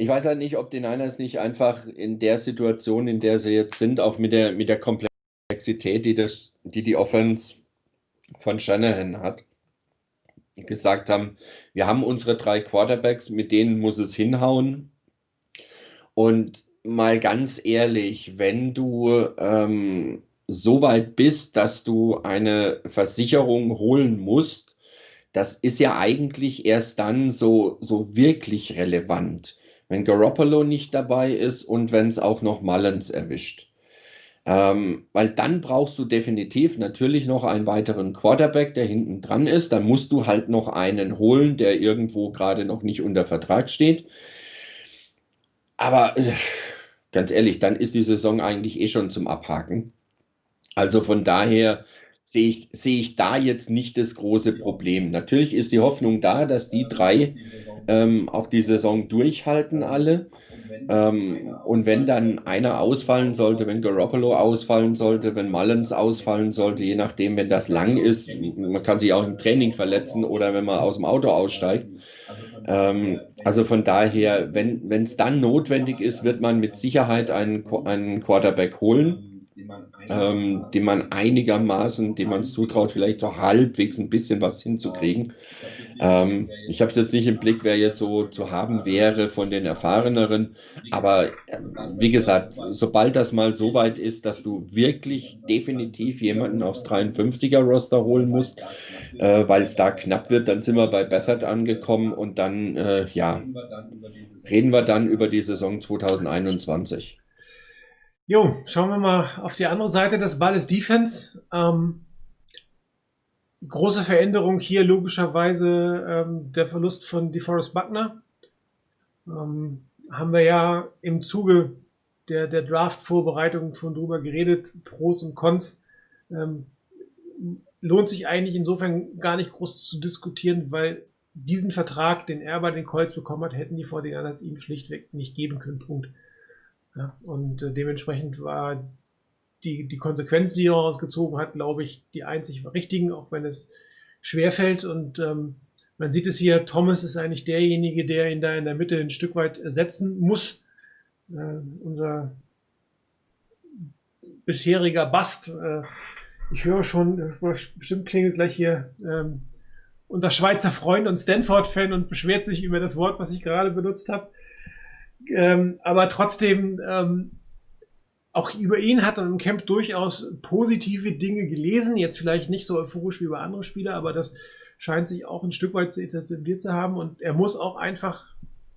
ich weiß halt nicht, ob die Niners nicht einfach in der Situation, in der sie jetzt sind, auch mit der, mit der Komplexität, die, das, die die Offense von Shanahan hat, gesagt haben, wir haben unsere drei Quarterbacks, mit denen muss es hinhauen. Und mal ganz ehrlich, wenn du ähm, so weit bist, dass du eine Versicherung holen musst, das ist ja eigentlich erst dann so, so wirklich relevant wenn Garoppolo nicht dabei ist und wenn es auch noch Mullins erwischt. Ähm, weil dann brauchst du definitiv natürlich noch einen weiteren Quarterback, der hinten dran ist. Dann musst du halt noch einen holen, der irgendwo gerade noch nicht unter Vertrag steht. Aber äh, ganz ehrlich, dann ist die Saison eigentlich eh schon zum Abhaken. Also von daher sehe ich, sehe ich da jetzt nicht das große Problem. Natürlich ist die Hoffnung da, dass die drei ähm, auch die Saison durchhalten alle. Ähm, und wenn dann einer ausfallen sollte, wenn Garoppolo ausfallen sollte, wenn Mullins ausfallen sollte, je nachdem, wenn das lang ist, man kann sich auch im Training verletzen oder wenn man aus dem Auto aussteigt. Ähm, also von daher, wenn es dann notwendig ist, wird man mit Sicherheit einen, einen Quarterback holen ähm, die man einigermaßen, die man es zutraut, vielleicht so halbwegs ein bisschen was hinzukriegen. Ähm, ich habe es jetzt nicht im Blick, wer jetzt so zu haben wäre von den Erfahreneren, aber äh, wie gesagt, sobald das mal so weit ist, dass du wirklich definitiv jemanden aufs 53er Roster holen musst, äh, weil es da knapp wird, dann sind wir bei Bethard angekommen und dann, äh, ja, reden wir dann über die Saison 2021. Jo, schauen wir mal auf die andere Seite des Balles Defense. Ähm, große Veränderung hier logischerweise ähm, der Verlust von DeForest Buckner. Ähm, haben wir ja im Zuge der, der Draft-Vorbereitung schon drüber geredet, Pros und Cons. Ähm, lohnt sich eigentlich insofern gar nicht groß zu diskutieren, weil diesen Vertrag, den er bei den Colts bekommen hat, hätten die vor den ihm schlichtweg nicht geben können. Punkt. Ja, und äh, dementsprechend war die, die Konsequenz, die er rausgezogen hat, glaube ich, die einzig richtigen, auch wenn es schwerfällt. Und ähm, man sieht es hier, Thomas ist eigentlich derjenige, der ihn da in der Mitte ein Stück weit ersetzen muss. Äh, unser bisheriger Bast. Äh, ich höre schon, bestimmt klingelt gleich hier ähm, unser Schweizer Freund und Stanford-Fan und beschwert sich über das Wort, was ich gerade benutzt habe. Ähm, aber trotzdem, ähm, auch über ihn hat man im Camp durchaus positive Dinge gelesen. Jetzt vielleicht nicht so euphorisch wie über andere Spieler, aber das scheint sich auch ein Stück weit zu etabliert zu haben. Und er muss auch einfach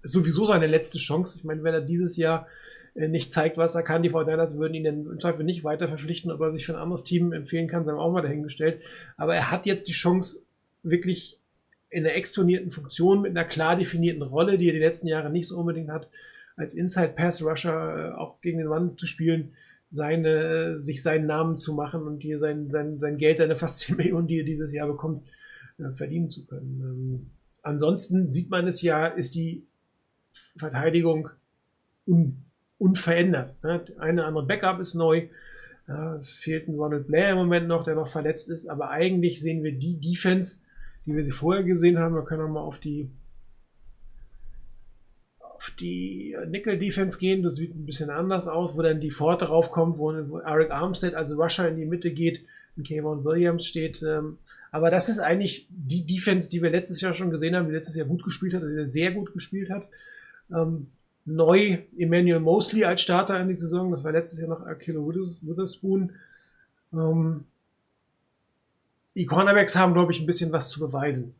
sowieso seine letzte Chance. Ich meine, wenn er dieses Jahr äh, nicht zeigt, was er kann, die Fortinanders würden ihn dann im Zweifel nicht weiter verpflichten, ob er sich für ein anderes Team empfehlen kann, sei auch mal dahingestellt. Aber er hat jetzt die Chance, wirklich in einer exponierten Funktion mit einer klar definierten Rolle, die er die letzten Jahre nicht so unbedingt hat, als Inside Pass Rusher äh, auch gegen den Mann zu spielen, seine, sich seinen Namen zu machen und hier sein, sein, sein Geld, seine fast 10 Millionen, die er dieses Jahr bekommt, äh, verdienen zu können. Ähm, ansonsten sieht man es ja, ist die Verteidigung un, unverändert. Ne? Eine andere Backup ist neu. Es fehlt ein Ronald Blair im Moment noch, der noch verletzt ist, aber eigentlich sehen wir die Defense, die wir vorher gesehen haben. Wir können auch mal auf die auf die Nickel Defense gehen. Das sieht ein bisschen anders aus, wo dann die Pforte raufkommt, wo, wo Eric Armstead, also Rusher in die Mitte geht und Kevin Williams steht. Ähm, aber das ist eigentlich die Defense, die wir letztes Jahr schon gesehen haben, die letztes Jahr gut gespielt hat, die sehr gut gespielt hat. Ähm, neu Emmanuel Mosley als Starter in die Saison, das war letztes Jahr noch Akilo Witherspoon. Ähm, die Cornerbacks haben, glaube ich, ein bisschen was zu beweisen.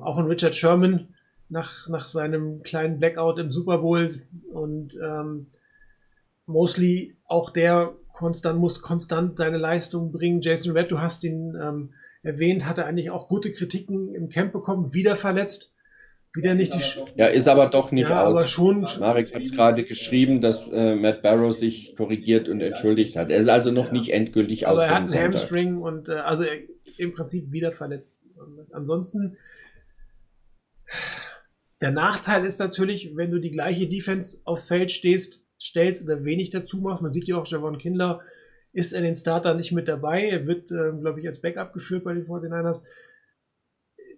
Auch ein Richard Sherman nach, nach seinem kleinen Blackout im Super Bowl und ähm, Mosley auch der konstant muss konstant seine Leistung bringen. Jason Red, du hast ihn ähm, erwähnt, hatte eigentlich auch gute Kritiken im Camp bekommen, wieder verletzt. Wieder nicht die ja, ist aber doch nicht ja, out. Aber schon, Marek hat es gerade geschrieben, dass äh, Matt Barrow sich korrigiert und entschuldigt hat. Er ist also noch ja. nicht endgültig aus. Aber er hat einen Hamstring und äh, also er, im Prinzip wieder verletzt. Und ansonsten der Nachteil ist natürlich, wenn du die gleiche Defense aufs Feld stehst, stellst oder wenig dazu machst. Man sieht ja auch, Javon Kindler ist in den Starter nicht mit dabei. Er wird, äh, glaube ich, als Backup geführt bei den 49ers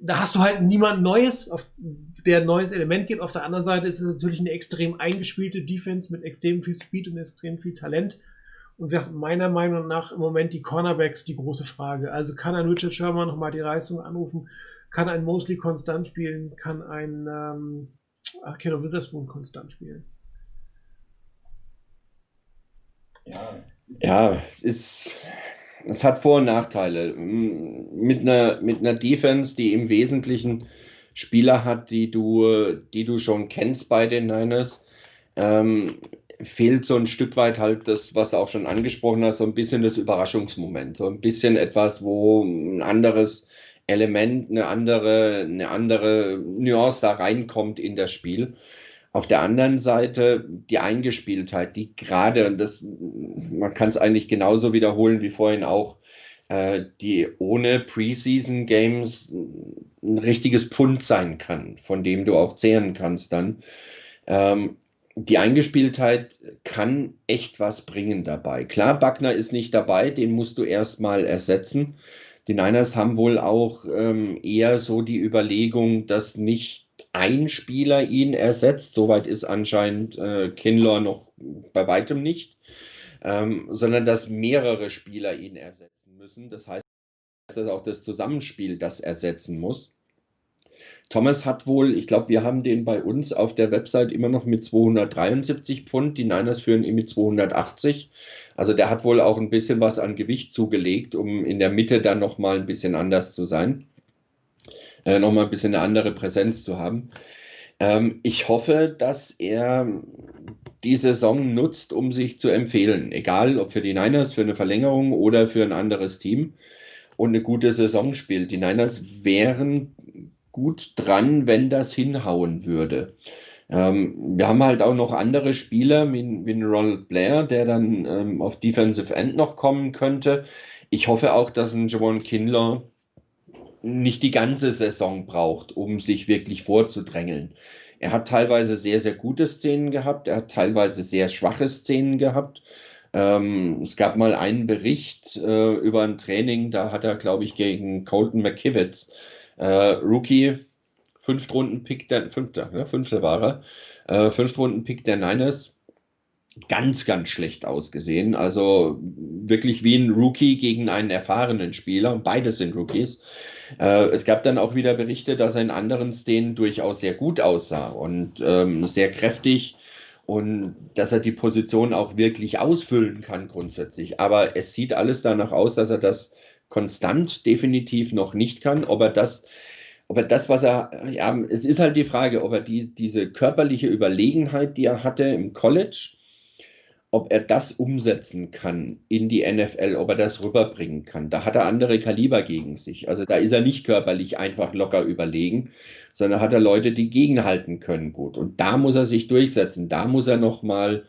da hast du halt niemand Neues, auf der ein neues Element gibt. Auf der anderen Seite ist es natürlich eine extrem eingespielte Defense mit extrem viel Speed und extrem viel Talent. Und meiner Meinung nach im Moment die Cornerbacks die große Frage. Also kann ein Richard Sherman nochmal die Leistung anrufen? Kann ein Mosley konstant spielen? Kann ein ähm, ach, Keno Witherspoon konstant spielen? Ja, ja, es hat Vor- und Nachteile. Mit einer, mit einer Defense, die im Wesentlichen Spieler hat, die du, die du schon kennst bei den Niners, ähm, fehlt so ein Stück weit halt das, was du auch schon angesprochen hast, so ein bisschen das Überraschungsmoment. So ein bisschen etwas, wo ein anderes Element, eine andere, eine andere Nuance da reinkommt in das Spiel. Auf der anderen Seite die Eingespieltheit, die gerade, und das, man kann es eigentlich genauso wiederholen wie vorhin auch, äh, die ohne Preseason Games ein richtiges Pfund sein kann, von dem du auch zehren kannst dann. Ähm, die Eingespieltheit kann echt was bringen dabei. Klar, Buckner ist nicht dabei, den musst du erstmal ersetzen. Die Niners haben wohl auch ähm, eher so die Überlegung, dass nicht ein Spieler ihn ersetzt. Soweit ist anscheinend äh, Kinlaw noch bei weitem nicht, ähm, sondern dass mehrere Spieler ihn ersetzen müssen. Das heißt, dass auch das Zusammenspiel das ersetzen muss. Thomas hat wohl, ich glaube, wir haben den bei uns auf der Website immer noch mit 273 Pfund. Die Niners führen ihn mit 280. Also der hat wohl auch ein bisschen was an Gewicht zugelegt, um in der Mitte dann nochmal ein bisschen anders zu sein äh, nochmal ein bisschen eine andere Präsenz zu haben. Ähm, ich hoffe, dass er die Saison nutzt, um sich zu empfehlen. Egal, ob für die Niners, für eine Verlängerung oder für ein anderes Team und eine gute Saison spielt. Die Niners wären gut dran, wenn das hinhauen würde. Ähm, wir haben halt auch noch andere Spieler, wie, wie Ronald Blair, der dann ähm, auf Defensive End noch kommen könnte. Ich hoffe auch, dass ein Javon Kinlaw nicht die ganze Saison braucht, um sich wirklich vorzudrängeln. Er hat teilweise sehr, sehr gute Szenen gehabt, er hat teilweise sehr schwache Szenen gehabt. Ähm, es gab mal einen Bericht äh, über ein Training, da hat er, glaube ich, gegen Colton McKivitz, äh, Rookie, Fünftrunden-Pick der, fünfter, ne, fünfter war er, äh, Fünftrunden-Pick der Niners, ganz, ganz schlecht ausgesehen. Also wirklich wie ein Rookie gegen einen erfahrenen Spieler. Beides sind Rookies. Äh, es gab dann auch wieder Berichte, dass er in anderen Szenen durchaus sehr gut aussah und ähm, sehr kräftig und dass er die Position auch wirklich ausfüllen kann grundsätzlich. Aber es sieht alles danach aus, dass er das konstant definitiv noch nicht kann. Ob er das ob er das, was er, ja, es ist halt die Frage, ob er die, diese körperliche Überlegenheit, die er hatte im College, ob er das umsetzen kann in die NFL, ob er das rüberbringen kann. Da hat er andere Kaliber gegen sich. Also da ist er nicht körperlich einfach locker überlegen, sondern hat er Leute, die gegenhalten können gut. Und da muss er sich durchsetzen. Da muss er noch mal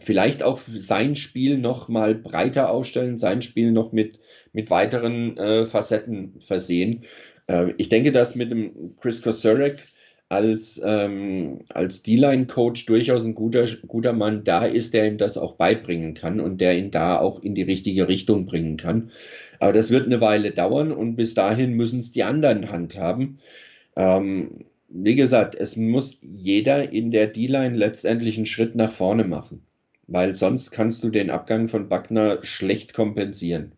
vielleicht auch sein Spiel noch mal breiter aufstellen, sein Spiel noch mit, mit weiteren äh, Facetten versehen. Äh, ich denke, dass mit dem Chris Kosurek als, ähm, als D-Line-Coach durchaus ein guter, guter Mann da ist, der ihm das auch beibringen kann und der ihn da auch in die richtige Richtung bringen kann. Aber das wird eine Weile dauern und bis dahin müssen es die anderen handhaben. Ähm, wie gesagt, es muss jeder in der D-Line letztendlich einen Schritt nach vorne machen, weil sonst kannst du den Abgang von Buckner schlecht kompensieren.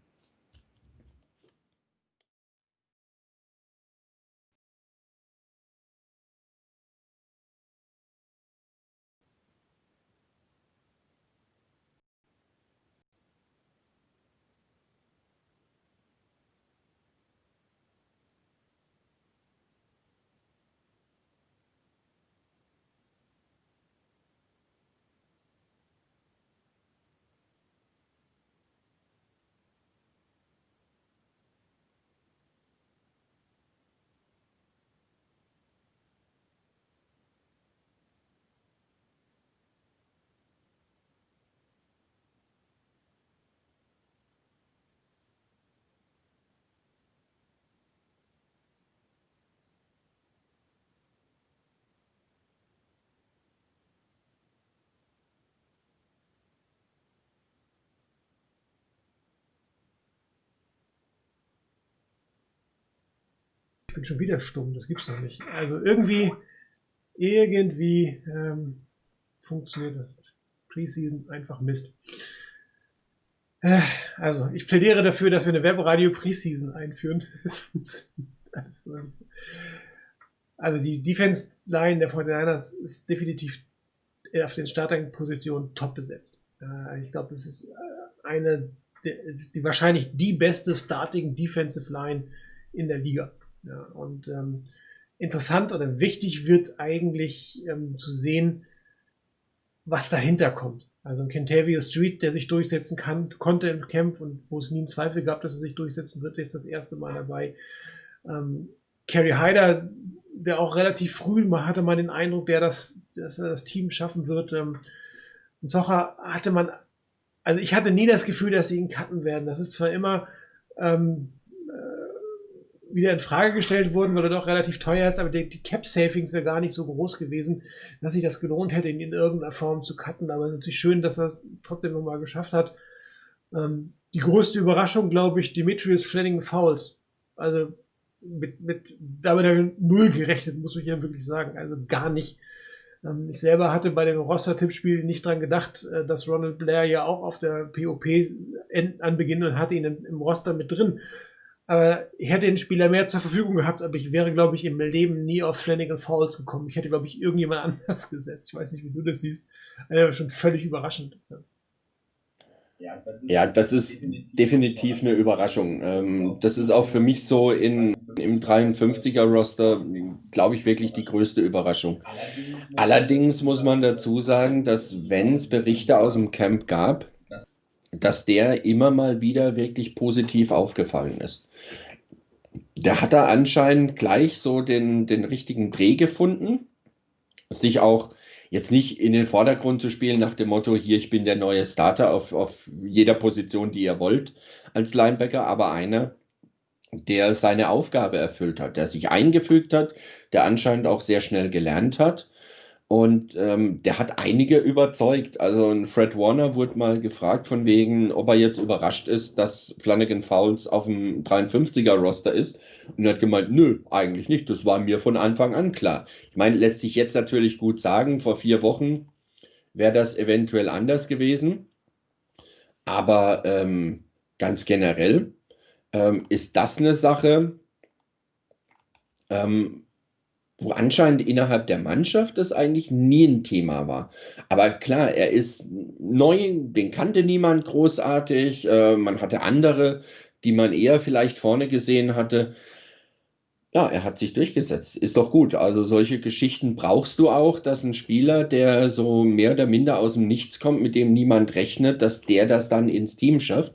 Bin schon wieder stumm, das gibt's doch nicht. Also irgendwie, irgendwie ähm, funktioniert das. Preseason einfach Mist. Äh, also, ich plädiere dafür, dass wir eine Webradio Preseason einführen. Das funktioniert. Also die Defense Line der 49ers ist definitiv auf den Starting-Positionen top besetzt. Äh, ich glaube, das ist äh, eine, die wahrscheinlich die beste Starting Defensive Line in der Liga. Ja, und ähm, interessant oder wichtig wird eigentlich ähm, zu sehen, was dahinter kommt. Also ein Kentavio Street, der sich durchsetzen kann, konnte im Camp und wo es nie einen Zweifel gab, dass er sich durchsetzen wird, ist das erste Mal dabei. Ähm, Kerry Hyder, der auch relativ früh mal hatte man den Eindruck, der das, dass er das Team schaffen wird. Ähm, und Socher hatte man, also ich hatte nie das Gefühl, dass sie ihn cutten werden. Das ist zwar immer ähm, wieder in Frage gestellt wurden, weil er doch relativ teuer ist, aber die, die Cap-Savings wäre gar nicht so groß gewesen, dass sich das gelohnt hätte, ihn in irgendeiner Form zu cutten. Aber es ist natürlich schön, dass er es trotzdem nochmal geschafft hat. Ähm, die größte Überraschung, glaube ich, Demetrius Flanagan Fouls. Also mit, mit, damit habe ich null gerechnet, muss ich ja wirklich sagen. Also gar nicht. Ähm, ich selber hatte bei dem Roster-Tippspiel nicht dran gedacht, äh, dass Ronald Blair ja auch auf der POP anbeginnt und hatte ihn im, im Roster mit drin. Aber ich hätte den Spieler mehr zur Verfügung gehabt, aber ich wäre, glaube ich, im Leben nie auf Flanagan Fouls gekommen. Ich hätte, glaube ich, irgendjemand anders gesetzt. Ich weiß nicht, wie du das siehst. Also schon völlig überraschend. Ja, das ist, ja, das ist definitiv eine Überraschung. Ähm, das ist auch für mich so in, im 53er-Roster, glaube ich, wirklich die größte Überraschung. Allerdings muss man dazu sagen, dass wenn es Berichte aus dem Camp gab, dass der immer mal wieder wirklich positiv aufgefallen ist. Der hat da anscheinend gleich so den, den richtigen Dreh gefunden, sich auch jetzt nicht in den Vordergrund zu spielen nach dem Motto, hier, ich bin der neue Starter auf, auf jeder Position, die ihr wollt als Linebacker, aber einer, der seine Aufgabe erfüllt hat, der sich eingefügt hat, der anscheinend auch sehr schnell gelernt hat und ähm, der hat einige überzeugt. Also ein Fred Warner wurde mal gefragt von wegen, ob er jetzt überrascht ist, dass Flanagan Fowles auf dem 53er-Roster ist. Und er hat gemeint, nö, eigentlich nicht. Das war mir von Anfang an klar. Ich meine, lässt sich jetzt natürlich gut sagen. Vor vier Wochen wäre das eventuell anders gewesen. Aber ähm, ganz generell ähm, ist das eine Sache, ähm, wo anscheinend innerhalb der Mannschaft das eigentlich nie ein Thema war. Aber klar, er ist neu, den kannte niemand großartig. Äh, man hatte andere, die man eher vielleicht vorne gesehen hatte. Ja, er hat sich durchgesetzt. Ist doch gut. Also solche Geschichten brauchst du auch, dass ein Spieler, der so mehr oder minder aus dem Nichts kommt, mit dem niemand rechnet, dass der das dann ins Team schafft.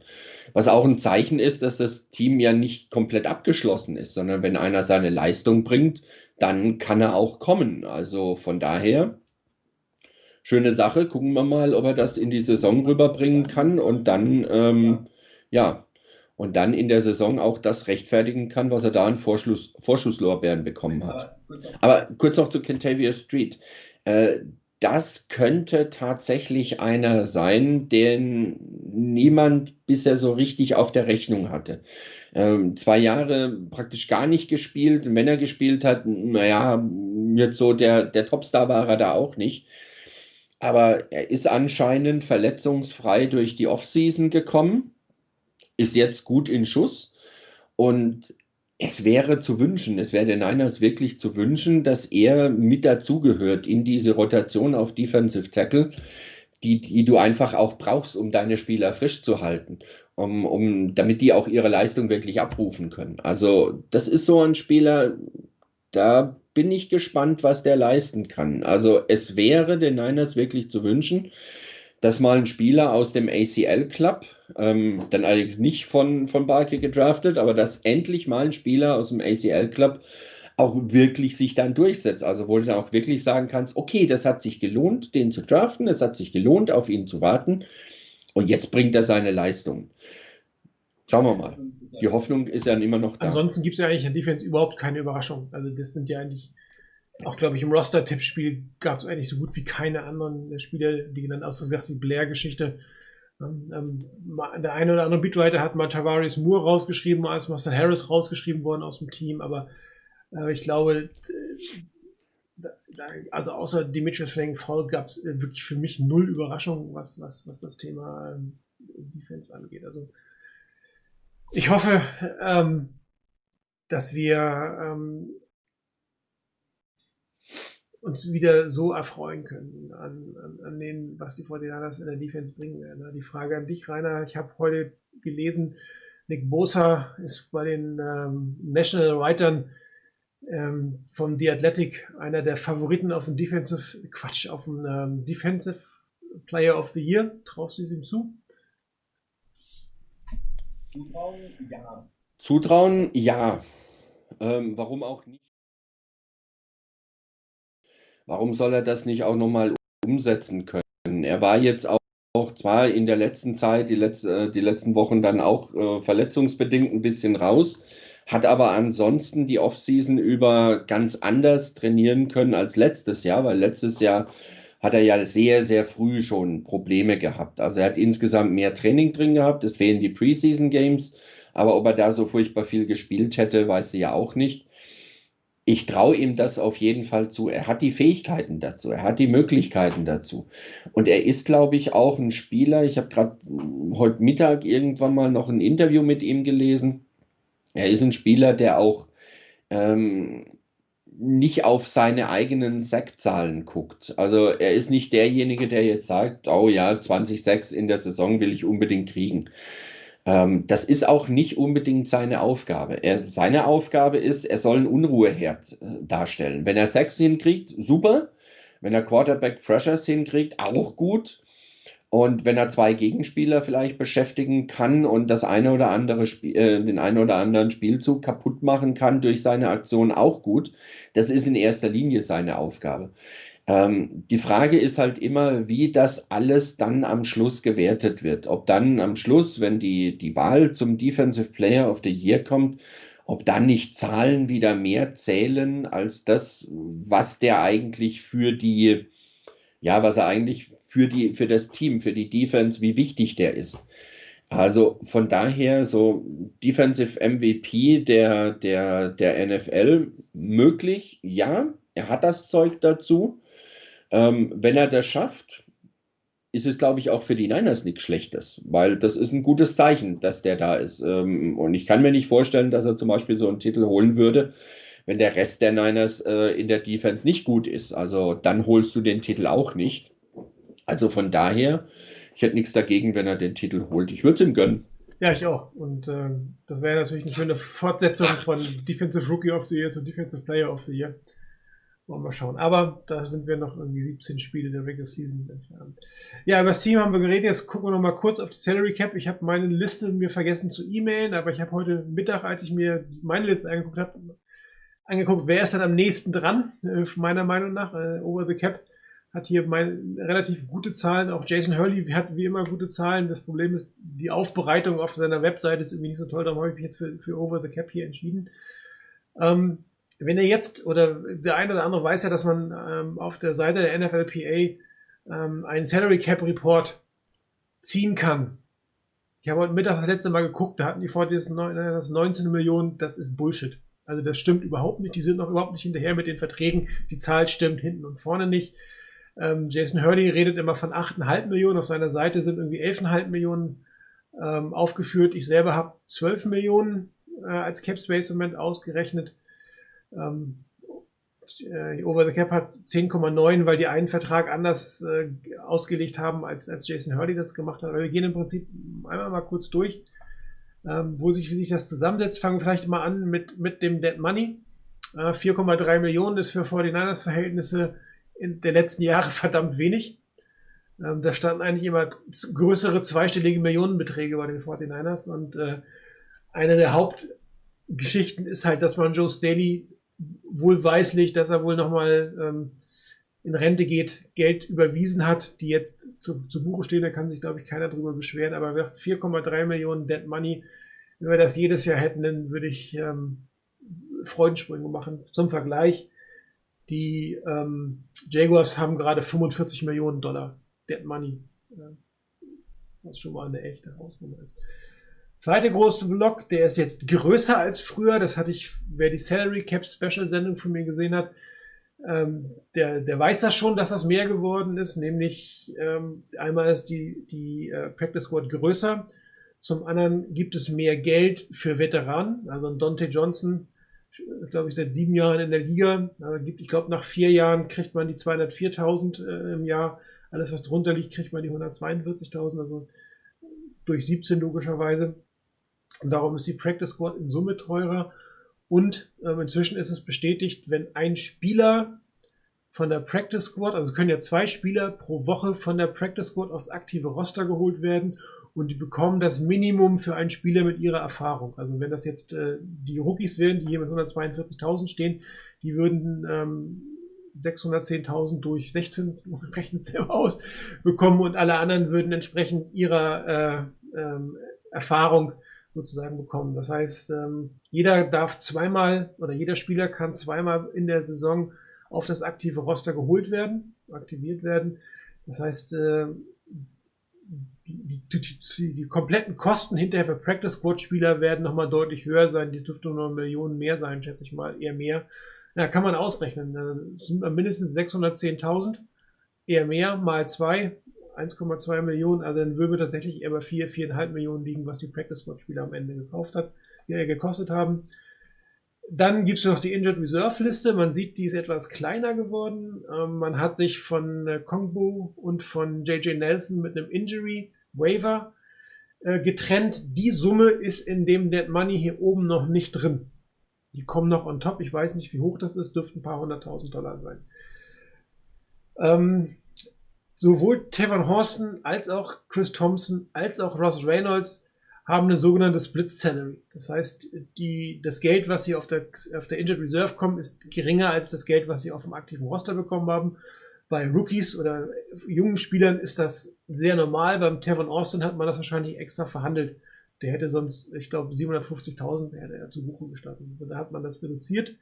Was auch ein Zeichen ist, dass das Team ja nicht komplett abgeschlossen ist, sondern wenn einer seine Leistung bringt, dann kann er auch kommen. Also von daher, schöne Sache. Gucken wir mal, ob er das in die Saison rüberbringen kann und dann, ähm, ja, und dann in der Saison auch das rechtfertigen kann, was er da an Vorschuss, Vorschusslorbeeren bekommen hat. Aber kurz noch zu Kentavia Street. Äh, das könnte tatsächlich einer sein, den niemand bisher so richtig auf der Rechnung hatte. Ähm, zwei Jahre praktisch gar nicht gespielt. Wenn er gespielt hat, naja, jetzt so der, der Topstar war er da auch nicht. Aber er ist anscheinend verletzungsfrei durch die Offseason gekommen, ist jetzt gut in Schuss und es wäre zu wünschen, es wäre den Niners wirklich zu wünschen, dass er mit dazugehört in diese Rotation auf Defensive Tackle, die, die du einfach auch brauchst, um deine Spieler frisch zu halten, um, um, damit die auch ihre Leistung wirklich abrufen können. Also das ist so ein Spieler, da bin ich gespannt, was der leisten kann. Also es wäre den Niners wirklich zu wünschen, dass mal ein Spieler aus dem ACL Club, ähm, dann allerdings nicht von, von Barke gedraftet, aber dass endlich mal ein Spieler aus dem ACL Club auch wirklich sich dann durchsetzt. Also wo du dann auch wirklich sagen kannst, okay, das hat sich gelohnt, den zu draften, es hat sich gelohnt, auf ihn zu warten und jetzt bringt er seine Leistung. Schauen wir mal. Die Hoffnung ist ja immer noch da. Ansonsten gibt es ja eigentlich in Defense überhaupt keine Überraschung. Also das sind ja eigentlich auch glaube ich im Roster-Tippspiel gab es eigentlich so gut wie keine anderen Spieler, die genannt aus die Blair-Geschichte. Ähm, ähm der eine oder andere Beatwriter hat mal Tavares Moore rausgeschrieben, als Marcel Harris rausgeschrieben worden aus dem Team, aber äh, ich glaube, also außer Demetrius Fang Foul gab es wirklich für mich null Überraschungen, was, was, was das Thema ähm, Defense angeht. Also ich hoffe, ähm, dass wir ähm, uns wieder so erfreuen können an, an, an den, was die Fortinanders in der Defense bringen werden. Die Frage an dich, Rainer. Ich habe heute gelesen, Nick Bosa ist bei den ähm, National Writern ähm, von The Athletic einer der Favoriten auf dem Defensive, Quatsch, auf dem ähm, Defensive Player of the Year. Traust du es ihm zu? Zutrauen, ja. Zutrauen, ja. Ähm, warum auch nicht? Warum soll er das nicht auch nochmal umsetzen können? Er war jetzt auch, auch zwar in der letzten Zeit, die, letzte, die letzten Wochen dann auch äh, verletzungsbedingt ein bisschen raus, hat aber ansonsten die Offseason über ganz anders trainieren können als letztes Jahr, weil letztes Jahr hat er ja sehr, sehr früh schon Probleme gehabt. Also er hat insgesamt mehr Training drin gehabt, es fehlen die Preseason Games, aber ob er da so furchtbar viel gespielt hätte, weiß du ja auch nicht ich traue ihm das auf jeden Fall zu. Er hat die Fähigkeiten dazu, er hat die Möglichkeiten dazu. Und er ist, glaube ich, auch ein Spieler. Ich habe gerade heute Mittag irgendwann mal noch ein Interview mit ihm gelesen. Er ist ein Spieler, der auch ähm, nicht auf seine eigenen Sackzahlen guckt. Also er ist nicht derjenige, der jetzt sagt, oh ja, 20 Sacks in der Saison will ich unbedingt kriegen. Ähm, das ist auch nicht unbedingt seine Aufgabe. Er, seine Aufgabe ist, er soll einen Unruheherd äh, darstellen. Wenn er Sex hinkriegt, super. Wenn er Quarterback Pressures hinkriegt, auch gut. Und wenn er zwei Gegenspieler vielleicht beschäftigen kann und das eine oder andere Spiel, äh, den einen oder anderen Spielzug kaputt machen kann durch seine Aktion auch gut. Das ist in erster Linie seine Aufgabe. Ähm, die Frage ist halt immer, wie das alles dann am Schluss gewertet wird. Ob dann am Schluss, wenn die, die Wahl zum Defensive Player of the Year kommt, ob dann nicht Zahlen wieder mehr zählen als das, was der eigentlich für die, ja, was er eigentlich für die, für das Team, für die Defense, wie wichtig der ist. Also von daher so Defensive MVP der, der, der NFL möglich, ja, er hat das Zeug dazu. Ähm, wenn er das schafft, ist es, glaube ich, auch für die Niners nichts Schlechtes, weil das ist ein gutes Zeichen, dass der da ist. Ähm, und ich kann mir nicht vorstellen, dass er zum Beispiel so einen Titel holen würde, wenn der Rest der Niners äh, in der Defense nicht gut ist. Also dann holst du den Titel auch nicht. Also von daher, ich hätte nichts dagegen, wenn er den Titel holt. Ich würde es ihm gönnen. Ja, ich auch. Und äh, das wäre natürlich eine schöne Fortsetzung von Defensive Rookie of the Year zu Defensive Player of the Year. Wollen wir mal schauen. Aber da sind wir noch irgendwie 17 Spiele der Regular Season entfernt. Ja, über das Team haben wir geredet. Jetzt gucken wir noch mal kurz auf die Salary Cap. Ich habe meine Liste mir vergessen zu e-mailen, aber ich habe heute Mittag, als ich mir meine Liste angeguckt habe, angeguckt, wer ist denn am nächsten dran, äh, meiner Meinung nach. Äh, over the Cap hat hier mein, relativ gute Zahlen. Auch Jason Hurley hat wie immer gute Zahlen. Das Problem ist, die Aufbereitung auf seiner Webseite ist irgendwie nicht so toll. Darum habe ich mich jetzt für, für Over the Cap hier entschieden. Ähm, wenn ihr jetzt, oder der eine oder andere weiß ja, dass man ähm, auf der Seite der NFLPA ähm, einen Salary Cap Report ziehen kann. Ich habe heute Mittag das letzte Mal geguckt, da hatten die vor das 19 Millionen, das ist Bullshit. Also das stimmt überhaupt nicht, die sind noch überhaupt nicht hinterher mit den Verträgen, die Zahl stimmt hinten und vorne nicht. Ähm, Jason Hurley redet immer von 8,5 Millionen, auf seiner Seite sind irgendwie 11,5 Millionen ähm, aufgeführt. Ich selber habe 12 Millionen äh, als Cap Space Moment ausgerechnet. Ähm, äh, Over the Cap hat 10,9, weil die einen Vertrag anders äh, ausgelegt haben, als, als Jason Hurley das gemacht hat. Aber wir gehen im Prinzip einmal mal kurz durch, ähm, wo sich, wie sich das zusammensetzt. Fangen wir vielleicht mal an mit, mit dem Dead Money. Äh, 4,3 Millionen ist für 49ers Verhältnisse in der letzten Jahre verdammt wenig. Ähm, da standen eigentlich immer größere zweistellige Millionenbeträge bei den 49ers und äh, eine der Hauptgeschichten ist halt, dass man Joe Staley wohlweislich, dass er wohl nochmal ähm, in Rente geht, Geld überwiesen hat, die jetzt zu, zu Buche stehen, da kann sich, glaube ich, keiner drüber beschweren, aber 4,3 Millionen Dead Money, wenn wir das jedes Jahr hätten, dann würde ich ähm, Freudensprünge machen. Zum Vergleich, die ähm, Jaguars haben gerade 45 Millionen Dollar Dead Money, was schon mal eine echte Hausnummer ist. Zweite große Block, der ist jetzt größer als früher. Das hatte ich, wer die Salary Cap Special Sendung von mir gesehen hat, ähm, der, der weiß das schon, dass das mehr geworden ist. Nämlich ähm, einmal ist die, die äh, Practice Squad größer. Zum anderen gibt es mehr Geld für Veteranen. Also ein Dante Johnson, glaube ich, seit sieben Jahren in der Liga. Ich glaube, nach vier Jahren kriegt man die 204.000 äh, im Jahr. Alles, was drunter liegt, kriegt man die 142.000. Also durch 17 logischerweise. Und darum ist die Practice Squad in Summe teurer. Und ähm, inzwischen ist es bestätigt, wenn ein Spieler von der Practice Squad, also können ja zwei Spieler pro Woche von der Practice Squad aufs aktive Roster geholt werden und die bekommen das Minimum für einen Spieler mit ihrer Erfahrung. Also wenn das jetzt äh, die Rookies wären, die hier mit 142.000 stehen, die würden ähm, 610.000 durch 16, rechnet selber aus, bekommen und alle anderen würden entsprechend ihrer äh, ähm, Erfahrung sozusagen bekommen. Das heißt, ähm, jeder darf zweimal oder jeder Spieler kann zweimal in der Saison auf das aktive Roster geholt werden, aktiviert werden. Das heißt, äh, die, die, die, die, kompletten Kosten hinterher für Practice Squad Spieler werden nochmal deutlich höher sein. Die dürften noch Millionen mehr sein, schätze ich mal, eher mehr. Ja, kann man ausrechnen. Das sind mindestens 610.000, eher mehr, mal zwei, 1,2 Millionen, also dann würde tatsächlich eher bei 4, 4,5 Millionen liegen, was die Practice Squad Spieler am Ende gekauft hat, die er gekostet haben. Dann gibt es noch die Injured Reserve Liste. Man sieht, die ist etwas kleiner geworden. Ähm, man hat sich von äh, Kongbu und von JJ Nelson mit einem Injury Waiver äh, getrennt. Die Summe ist in dem Dead Money hier oben noch nicht drin. Die kommen noch on top. Ich weiß nicht, wie hoch das ist. Dürften ein paar hunderttausend Dollar sein. Ähm, sowohl Tevin Horsten als auch Chris Thompson als auch Ross Reynolds haben eine sogenannte Split Salary. Das heißt, die, das Geld, was sie auf der, auf der Injured Reserve kommen, ist geringer als das Geld, was sie auf dem aktiven Roster bekommen haben. Bei Rookies oder jungen Spielern ist das sehr normal. Beim Tevin Austin hat man das wahrscheinlich extra verhandelt. Der hätte sonst, ich glaube, 750.000 hätte er zu buchen gestatten. Also da hat man das reduziert.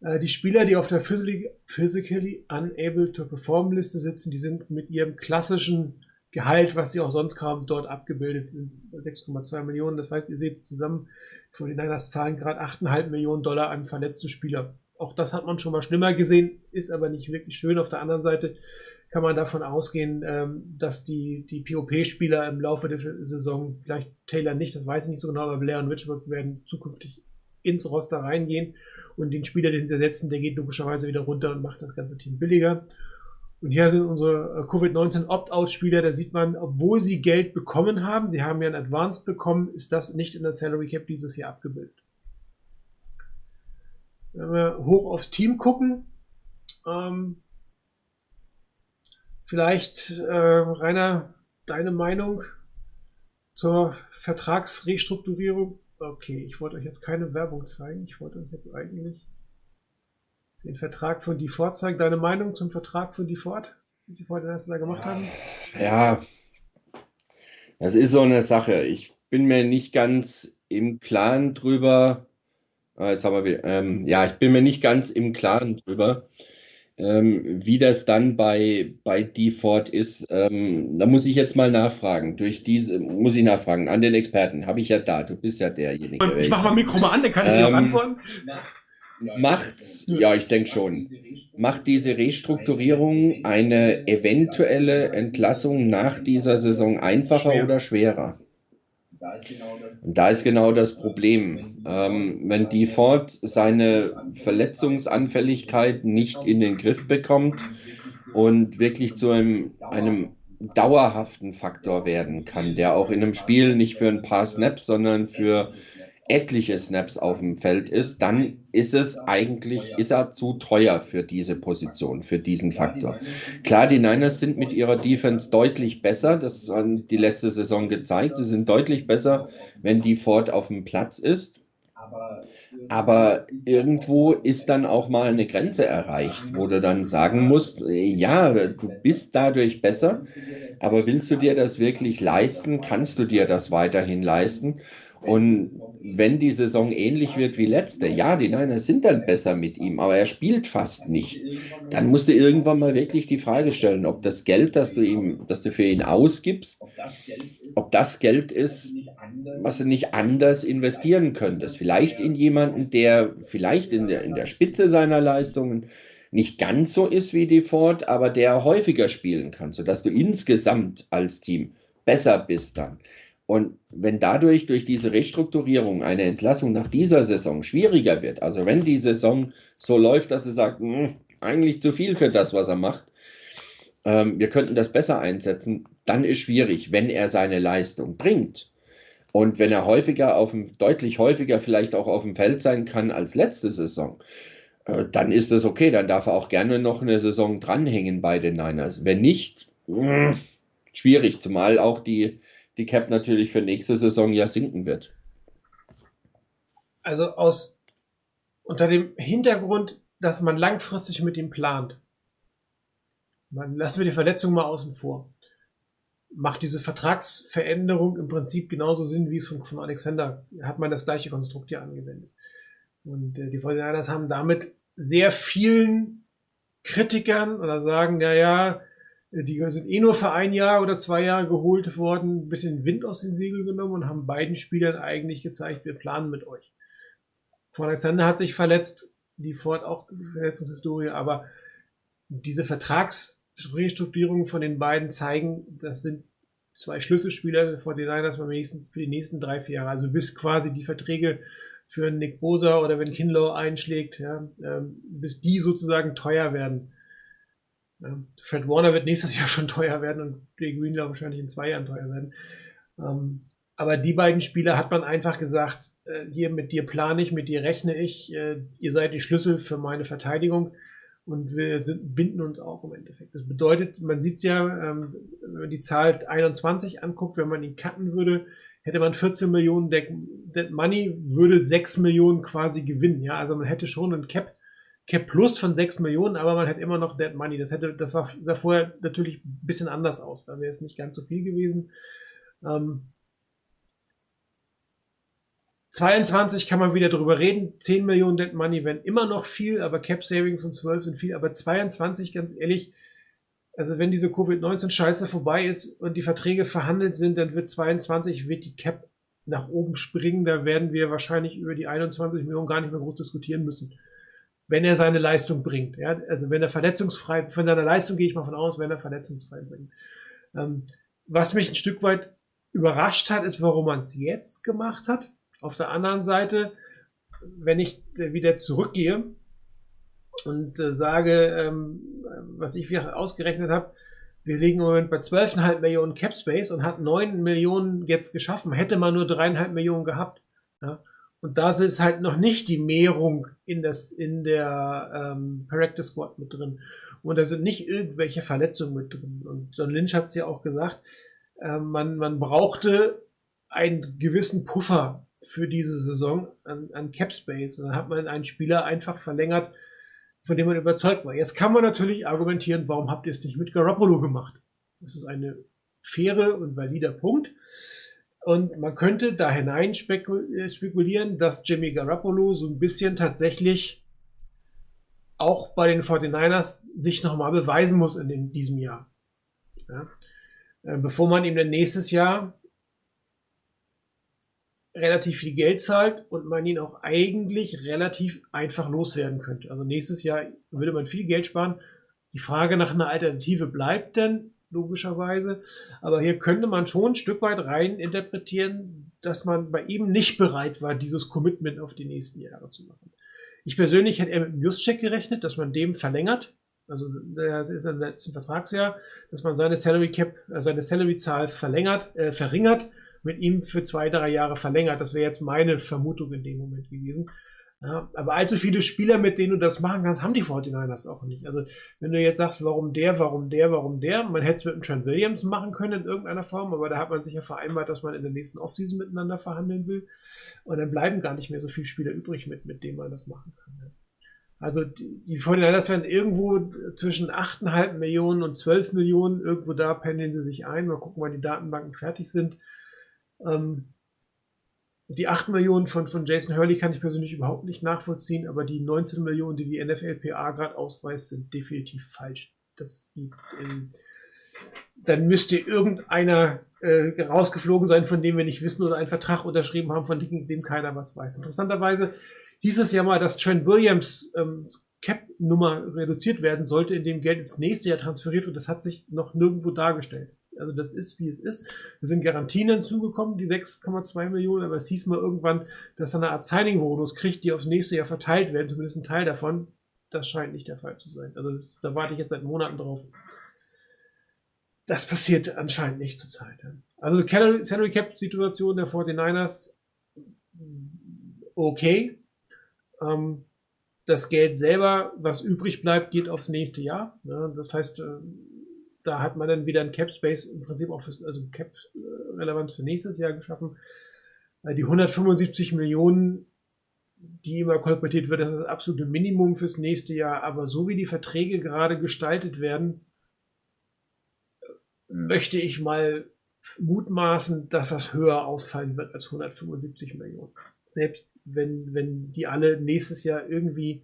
Äh, die Spieler, die auf der Physically Unable to Perform Liste sitzen, die sind mit ihrem klassischen Gehalt, was sie auch sonst kaum dort abgebildet, 6,2 Millionen. Das heißt, ihr seht es zusammen, von den Niners zahlen gerade 8,5 Millionen Dollar an verletzte Spieler. Auch das hat man schon mal schlimmer gesehen, ist aber nicht wirklich schön. Auf der anderen Seite, kann man davon ausgehen, ähm, dass die, die POP-Spieler im Laufe der Saison, vielleicht Taylor nicht, das weiß ich nicht so genau, aber Blair und Richburg werden zukünftig ins Roster reingehen und den Spieler, den sie ersetzen, der geht logischerweise wieder runter und macht das ganze Team billiger. Und hier sind unsere äh, Covid-19 Opt-out-Spieler, da sieht man, obwohl sie Geld bekommen haben, sie haben ja ein Advanced bekommen, ist das nicht in der Salary Cap dieses Jahr abgebildet. Wenn wir hoch aufs Team gucken, ähm, vielleicht, äh, Rainer, deine Meinung zur Vertragsrestrukturierung? Okay, ich wollte euch jetzt keine Werbung zeigen. Ich wollte euch jetzt eigentlich den Vertrag von DeFord zeigen. Deine Meinung zum Vertrag von DeFord, wie sie den ersten Tag gemacht haben? Ja, das ist so eine Sache. Ich bin mir nicht ganz im Klaren drüber. Ah, jetzt haben wir, ähm, ja, ich bin mir nicht ganz im Klaren drüber, ähm, wie das dann bei, bei DeFord ist. Ähm, da muss ich jetzt mal nachfragen. Durch diese, muss ich nachfragen, an den Experten. Habe ich ja da. Du bist ja derjenige. Ich mache mal Mikro mal an, dann kann ich dir auch Ähm, antworten. Macht's, ja, ich denke schon. Macht diese Restrukturierung eine eventuelle Entlassung nach dieser Saison einfacher oder schwerer? Da ist genau das Und da ist genau das Problem. Ähm, wenn Default seine Verletzungsanfälligkeit nicht in den Griff bekommt und wirklich zu einem, einem dauerhaften Faktor werden kann, der auch in einem Spiel nicht für ein paar Snaps, sondern für etliche Snaps auf dem Feld ist, dann ist es eigentlich, ist er zu teuer für diese Position, für diesen Faktor. Klar, die Niners sind mit ihrer Defense deutlich besser, das haben die letzte Saison gezeigt, sie sind deutlich besser, wenn die Ford auf dem Platz ist, aber irgendwo ist dann auch mal eine Grenze erreicht, wo du dann sagen musst, ja, du bist dadurch besser, aber willst du dir das wirklich leisten? Kannst du dir das weiterhin leisten? Und wenn die Saison ähnlich wird wie letzte, ja, die Niners sind dann besser mit ihm, aber er spielt fast nicht. Dann musst du irgendwann mal wirklich die Frage stellen, ob das Geld, das du ihm, das du für ihn ausgibst, ob das Geld ist, was du nicht anders investieren könntest. Vielleicht in jemanden, der vielleicht in der, in der Spitze seiner Leistungen nicht ganz so ist wie die Ford, aber der häufiger spielen kann, sodass du insgesamt als Team besser bist dann. Und wenn dadurch durch diese Restrukturierung eine Entlassung nach dieser Saison schwieriger wird, also wenn die Saison so läuft, dass du sagst, "Hm, eigentlich zu viel für das, was er macht, ähm, wir könnten das besser einsetzen, dann ist schwierig, wenn er seine Leistung bringt. Und wenn er häufiger auf dem, deutlich häufiger vielleicht auch auf dem Feld sein kann als letzte Saison, äh, dann ist das okay. Dann darf er auch gerne noch eine Saison dranhängen bei den Niners. Wenn nicht, mh, schwierig, zumal auch die, die Cap natürlich für nächste Saison ja sinken wird. Also aus unter dem Hintergrund, dass man langfristig mit ihm plant. Man, lassen wir die Verletzung mal außen vor. Macht diese Vertragsveränderung im Prinzip genauso Sinn, wie es von, von Alexander, hat man das gleiche Konstrukt hier angewendet. Und äh, die 49ers haben damit sehr vielen Kritikern oder sagen, ja, ja, die sind eh nur für ein Jahr oder zwei Jahre geholt worden, ein bisschen Wind aus den Segeln genommen und haben beiden Spielern eigentlich gezeigt, wir planen mit euch. Von Alexander hat sich verletzt, die Ford auch Verletzungshistorie, aber diese Vertragsrestrukturierungen von den beiden zeigen, das sind zwei Schlüsselspieler vor den Niners für die nächsten, drei, vier Jahre. Also bis quasi die Verträge für Nick Bosa oder wenn Kinlaw einschlägt, ja, ähm, bis die sozusagen teuer werden. Ja, Fred Warner wird nächstes Jahr schon teuer werden und Jay Greenlaw wahrscheinlich in zwei Jahren teuer werden. Ähm, aber die beiden Spieler hat man einfach gesagt, äh, hier mit dir plane ich, mit dir rechne ich, äh, ihr seid die Schlüssel für meine Verteidigung und wir sind, binden uns auch im Endeffekt. Das bedeutet, man sieht ja, ähm, wenn man die Zahl 21 anguckt, wenn man ihn cutten würde, hätte man 14 Millionen Dead, Money, würde 6 Millionen quasi gewinnen. Ja, also man hätte schon ein Cap, Cap Plus von 6 Millionen, aber man hätte immer noch Dead Money. Das hätte, das war, sah vorher natürlich ein bisschen anders aus. Da wäre es nicht ganz so viel gewesen. Ähm, 22 kann man wieder drüber reden. 10 Millionen Dead Money wären immer noch viel, aber Cap Savings von 12 sind viel. Aber 22, ganz ehrlich, also wenn diese Covid-19-Scheiße vorbei ist und die Verträge verhandelt sind, dann wird 22, wird die Cap nach oben springen. Da werden wir wahrscheinlich über die 21 Millionen gar nicht mehr groß diskutieren müssen. Wenn er seine Leistung bringt. Ja? Also wenn er verletzungsfrei, von seiner Leistung gehe ich mal von aus, wenn er verletzungsfrei bringt. Ähm, was mich ein Stück weit überrascht hat, ist, warum man es jetzt gemacht hat. Auf der anderen Seite, wenn ich wieder zurückgehe und äh, sage, ähm, was ich ausgerechnet habe, wir liegen im Moment bei 12,5 Millionen Cap Space und hat 9 Millionen jetzt geschaffen. Hätte man nur 3,5 Millionen gehabt. Ja? Und das ist halt noch nicht die Mehrung in, das, in der ähm, Practice Squad mit drin. Und da sind nicht irgendwelche Verletzungen mit drin. Und John Lynch hat es ja auch gesagt, äh, man, man brauchte einen gewissen Puffer für diese Saison an, an Cap Space. Und dann hat man einen Spieler einfach verlängert, von dem man überzeugt war. Jetzt kann man natürlich argumentieren, warum habt ihr es nicht mit Garoppolo gemacht? Das ist eine faire und valider Punkt. Und man könnte da hinein äh, spekulieren, dass Jimmy Garoppolo so ein bisschen tatsächlich auch bei den 49ers sich nochmal beweisen muss in, diesem Jahr. Ja. Äh, bevor man ihm dann nächstes Jahr relativ viel Geld zahlt und man ihn auch eigentlich relativ einfach loswerden könnte. Also nächstes Jahr würde man viel Geld sparen. Die Frage nach einer Alternative bleibt denn, logischerweise. Aber hier könnte man schon ein Stück weit rein interpretieren, dass man bei ihm nicht bereit war, dieses Commitment auf die nächsten Jahre zu machen. Ich persönlich hätte eher mit einem Just-Check gerechnet, dass man dem verlängert. Also der ist im letzten Vertragsjahr, dass man seine Salary Cap, äh, seine Salary-Zahl verlängert, äh, verringert, mit ihm für zwei, drei Jahre verlängert. Das wäre jetzt meine Vermutung in dem Moment gewesen. Ja, aber allzu viele Spieler, mit denen du das machen kannst, haben die 49ers auch nicht. Also, wenn du jetzt sagst, warum der, warum der, warum der, man hätte es mit dem Trent Williams machen können in irgendeiner Form, aber da hat man sich ja vereinbart, dass man in der nächsten Offseason miteinander verhandeln will. Und dann bleiben gar nicht mehr so viele Spieler übrig, mit, mit denen man das machen kann. Ja. Also, die, die 49ers werden irgendwo zwischen 8,5 Millionen und 12 Millionen, irgendwo da pendeln sie sich ein. Mal gucken, wann die Datenbanken fertig sind. Ähm, die 8 Millionen von, von Jason Hurley kann ich persönlich überhaupt nicht nachvollziehen, aber die 19 Millionen, die die NFLPA gerade ausweist, sind definitiv falsch. Das in, dann müsste irgendeiner äh, rausgeflogen sein, von dem wir nicht wissen oder einen Vertrag unterschrieben haben, von dem, dem keiner was weiß. Interessanterweise hieß es ja mal, dass Trent Williams ähm, Cap-Nummer reduziert werden sollte, indem Geld ins nächste Jahr transferiert wird. Das hat sich noch nirgendwo dargestellt. Also das ist, wie es ist. Wir sind Garantien hinzugekommen, die 6,2 Millionen, aber es hieß mal irgendwann, dass er eine Art Signing-Bonus kriegt, die aufs nächste Jahr verteilt werden, zumindest ein Teil davon. Das scheint nicht der Fall zu sein. Also das, da warte ich jetzt seit Monaten drauf. Das passiert anscheinend nicht zurzeit. Also Salary Cap Situation der 49ers okay. Ähm, das Geld selber, was übrig bleibt, geht aufs nächste Jahr. das heißt, äh, da hat man dann wieder ein Cap Space im Prinzip auch fürs, also Cap äh, Relevanz für nächstes Jahr geschaffen. Äh, die 175 Millionen, die immer kolportiert wird, das ist das absolute Minimum fürs nächste Jahr. Aber so wie die Verträge gerade gestaltet werden, möchte ich mal mutmaßen, dass das höher ausfallen wird als 175 Millionen. Selbst wenn, wenn die alle nächstes Jahr irgendwie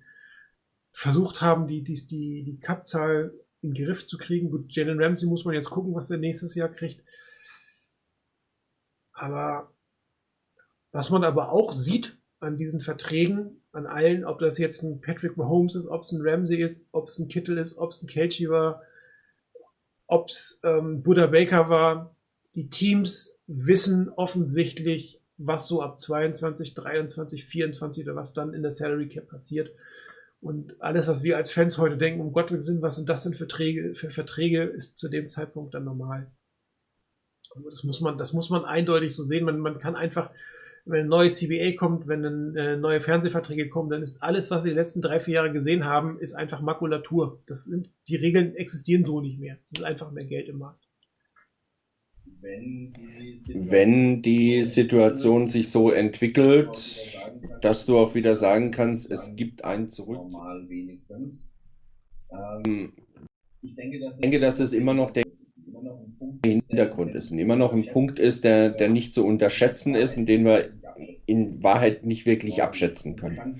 versucht haben, die, die, die, die Cap-Zahl in den Griff zu kriegen. Gut, Jalen Ramsey muss man jetzt gucken, was er nächstes Jahr kriegt. Aber was man aber auch sieht an diesen Verträgen, an allen, ob das jetzt ein Patrick Mahomes ist, ob es ein Ramsey ist, ob es ein Kittel ist, ob es ein Kelchi war, ob es ähm, Buddha Baker war, die Teams wissen offensichtlich, was so ab 22, 23, 24 oder was dann in der Salary Cap passiert. Und alles, was wir als Fans heute denken, um Gottes Willen, was sind das denn für, Träge, für Verträge, ist zu dem Zeitpunkt dann normal. Also das muss man, das muss man eindeutig so sehen. Man, man kann einfach, wenn ein neues CBA kommt, wenn äh, neue Fernsehverträge kommen, dann ist alles, was wir die letzten drei, vier Jahre gesehen haben, ist einfach Makulatur. Das sind, die Regeln existieren so nicht mehr. Es ist einfach mehr Geld im Markt wenn die Situation sich so entwickelt, dass du auch wieder sagen kannst, es gibt einen zurück. Ähm, ich denke, dass es immer noch der Hintergrund ist und immer noch ein Punkt ist, der, der nicht zu unterschätzen ist und den wir in Wahrheit nicht wirklich abschätzen können.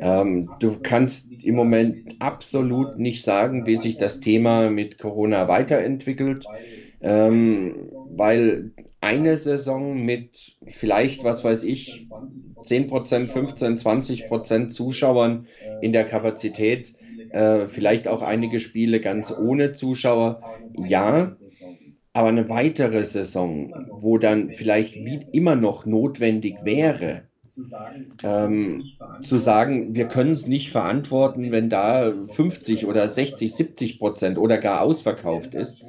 Ähm, du kannst im Moment absolut nicht sagen, wie sich das Thema mit Corona weiterentwickelt ähm, weil eine Saison mit vielleicht, was weiß ich, 10%, 15, 20% Zuschauern in der Kapazität, äh, vielleicht auch einige Spiele ganz ohne Zuschauer, ja, aber eine weitere Saison, wo dann vielleicht wie immer noch notwendig wäre, ähm, zu sagen, wir können es nicht verantworten, wenn da 50 oder 60, 70 Prozent oder gar ausverkauft ist.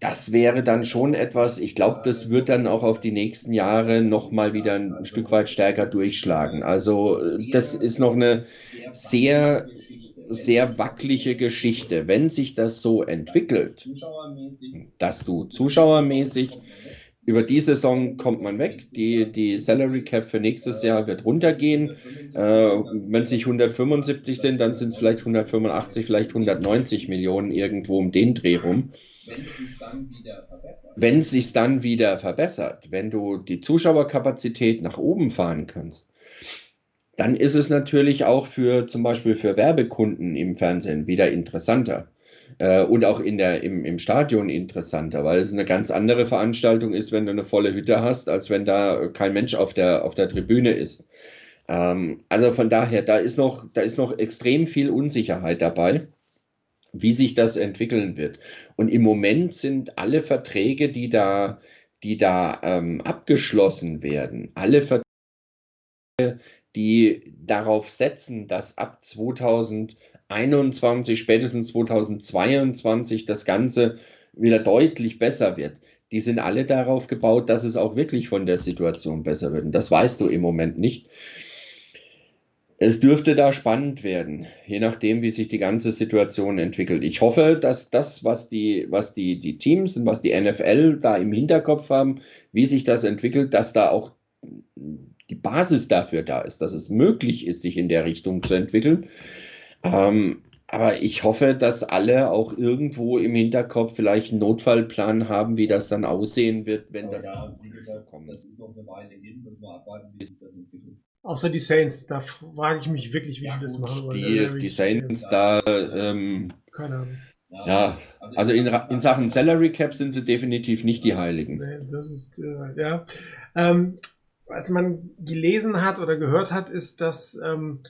Das wäre dann schon etwas, ich glaube, das wird dann auch auf die nächsten Jahre nochmal wieder ein Stück weit stärker durchschlagen. Also das ist noch eine sehr sehr wackelige Geschichte. Wenn sich das so entwickelt, dass du zuschauermäßig über die Saison kommt man weg. Die, die Salary Cap für nächstes Jahr wird runtergehen. Äh, wenn es nicht 175 sind, dann sind es vielleicht 185, vielleicht 190 Millionen irgendwo um den Dreh rum. Wenn es sich dann wieder verbessert, wenn du die Zuschauerkapazität nach oben fahren kannst, dann ist es natürlich auch für zum Beispiel für Werbekunden im Fernsehen wieder interessanter äh, und auch in der, im, im Stadion interessanter, weil es eine ganz andere Veranstaltung ist, wenn du eine volle Hütte hast, als wenn da kein Mensch auf der, auf der Tribüne ist. Ähm, also von daher, da ist, noch, da ist noch extrem viel Unsicherheit dabei, wie sich das entwickeln wird. Und im Moment sind alle Verträge, die da, die da ähm, abgeschlossen werden, alle Verträge, die darauf setzen, dass ab 2021, spätestens 2022 das Ganze wieder deutlich besser wird. Die sind alle darauf gebaut, dass es auch wirklich von der Situation besser wird. Und das weißt du im Moment nicht. Es dürfte da spannend werden, je nachdem, wie sich die ganze Situation entwickelt. Ich hoffe, dass das, was die, was die, die Teams und was die NFL da im Hinterkopf haben, wie sich das entwickelt, dass da auch die Basis dafür da ist, dass es möglich ist, sich in der Richtung zu entwickeln. Ähm, aber ich hoffe, dass alle auch irgendwo im Hinterkopf vielleicht einen Notfallplan haben, wie das dann aussehen wird, wenn aber das ja, wie gesagt, kommt. Das ist noch eine Weile hin, müssen wir abwarten, wie sich das entwickelt. Außer die Saints, da frage ich mich wirklich, wie ja, die das machen. Die, die Saints, da. Ähm, Keine Ahnung. Ja, ja, also in, in Sachen Salary Cap sind sie definitiv nicht die Heiligen. Nee, das ist, äh, ja. Ähm, was man gelesen hat oder gehört hat, ist, dass ähm,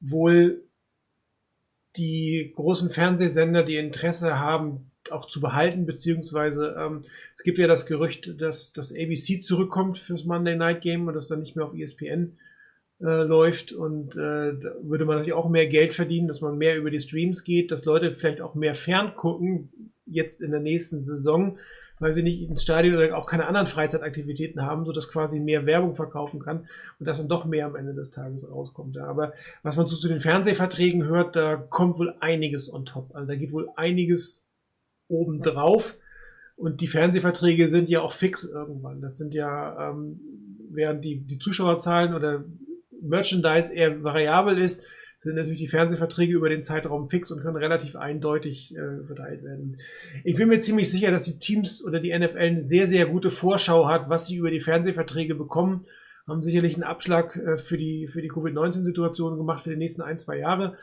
wohl die großen Fernsehsender die Interesse haben, auch zu behalten, beziehungsweise ähm, es gibt ja das Gerücht, dass das ABC zurückkommt fürs Monday Night Game und das dann nicht mehr auf ESPN äh, läuft und äh, da würde man natürlich auch mehr Geld verdienen, dass man mehr über die Streams geht, dass Leute vielleicht auch mehr fern gucken, jetzt in der nächsten Saison, weil sie nicht ins Stadion oder auch keine anderen Freizeitaktivitäten haben, so dass quasi mehr Werbung verkaufen kann und dass dann doch mehr am Ende des Tages rauskommt. Ja. Aber was man so zu den Fernsehverträgen hört, da kommt wohl einiges on top. Also da geht wohl einiges oben drauf. Und die Fernsehverträge sind ja auch fix irgendwann. Das sind ja, ähm, während die, die Zuschauerzahlen oder Merchandise eher variabel ist, sind natürlich die Fernsehverträge über den Zeitraum fix und können relativ eindeutig äh, verteilt werden. Ich bin mir ziemlich sicher, dass die Teams oder die NFL eine sehr, sehr gute Vorschau hat, was sie über die Fernsehverträge bekommen. Haben sicherlich einen Abschlag äh, für die, für die Covid-19-Situation gemacht für die nächsten ein, zwei Jahre.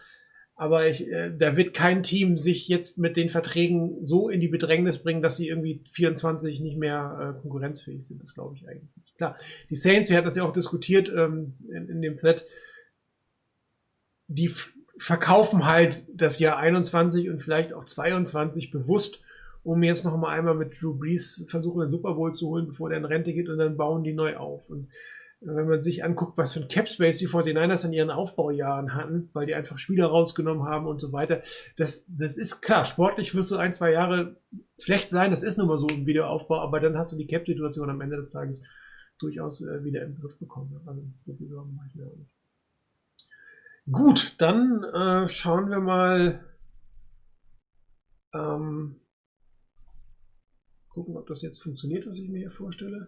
Aber ich, äh, da wird kein Team sich jetzt mit den Verträgen so in die Bedrängnis bringen, dass sie irgendwie 24 nicht mehr äh, konkurrenzfähig sind. Das glaube ich eigentlich nicht. Klar, die Saints, wir hatten das ja auch diskutiert ähm, in, in dem Thread, die verkaufen halt das Jahr 21 und vielleicht auch 22 bewusst, um jetzt noch mal einmal mit Drew Brees versuchen, den Super Bowl zu holen, bevor der in Rente geht und dann bauen die neu auf. Und wenn man sich anguckt, was für ein Cap Space die 49ers in ihren Aufbaujahren hatten, weil die einfach Spieler rausgenommen haben und so weiter, das, das ist klar, sportlich wirst du ein, zwei Jahre schlecht sein, das ist nun mal so im Videoaufbau, aber dann hast du die Cap-Situation am Ende des Tages durchaus äh, wieder im Griff bekommen. Also, so viel mache ich mir auch nicht. Gut, dann äh, schauen wir mal. Ähm, gucken, ob das jetzt funktioniert, was ich mir hier vorstelle.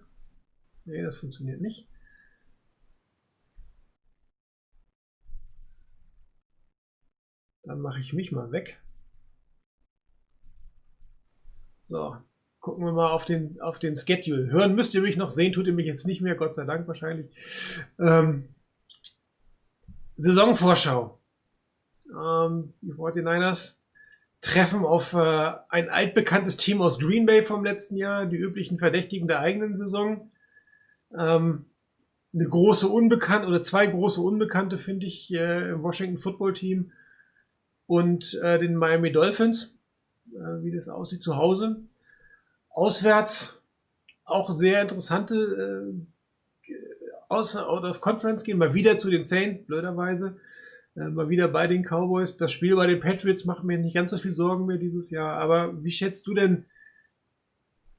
Nee, das funktioniert nicht. Dann mache ich mich mal weg. So, gucken wir mal auf den, auf den Schedule. Hören müsst ihr mich noch sehen, tut ihr mich jetzt nicht mehr, Gott sei Dank wahrscheinlich. Ähm, Saisonvorschau. Ähm, die 49ers treffen auf äh, ein altbekanntes Team aus Green Bay vom letzten Jahr, die üblichen Verdächtigen der eigenen Saison. Ähm, eine große Unbekannte oder zwei große Unbekannte finde ich äh, im Washington Football Team und äh, den Miami Dolphins, äh, wie das aussieht zu Hause. Auswärts auch sehr interessante äh, außer Out of Conference gehen, mal wieder zu den Saints, blöderweise. Äh, mal wieder bei den Cowboys. Das Spiel bei den Patriots macht mir nicht ganz so viel Sorgen mehr dieses Jahr. Aber wie schätzt du denn,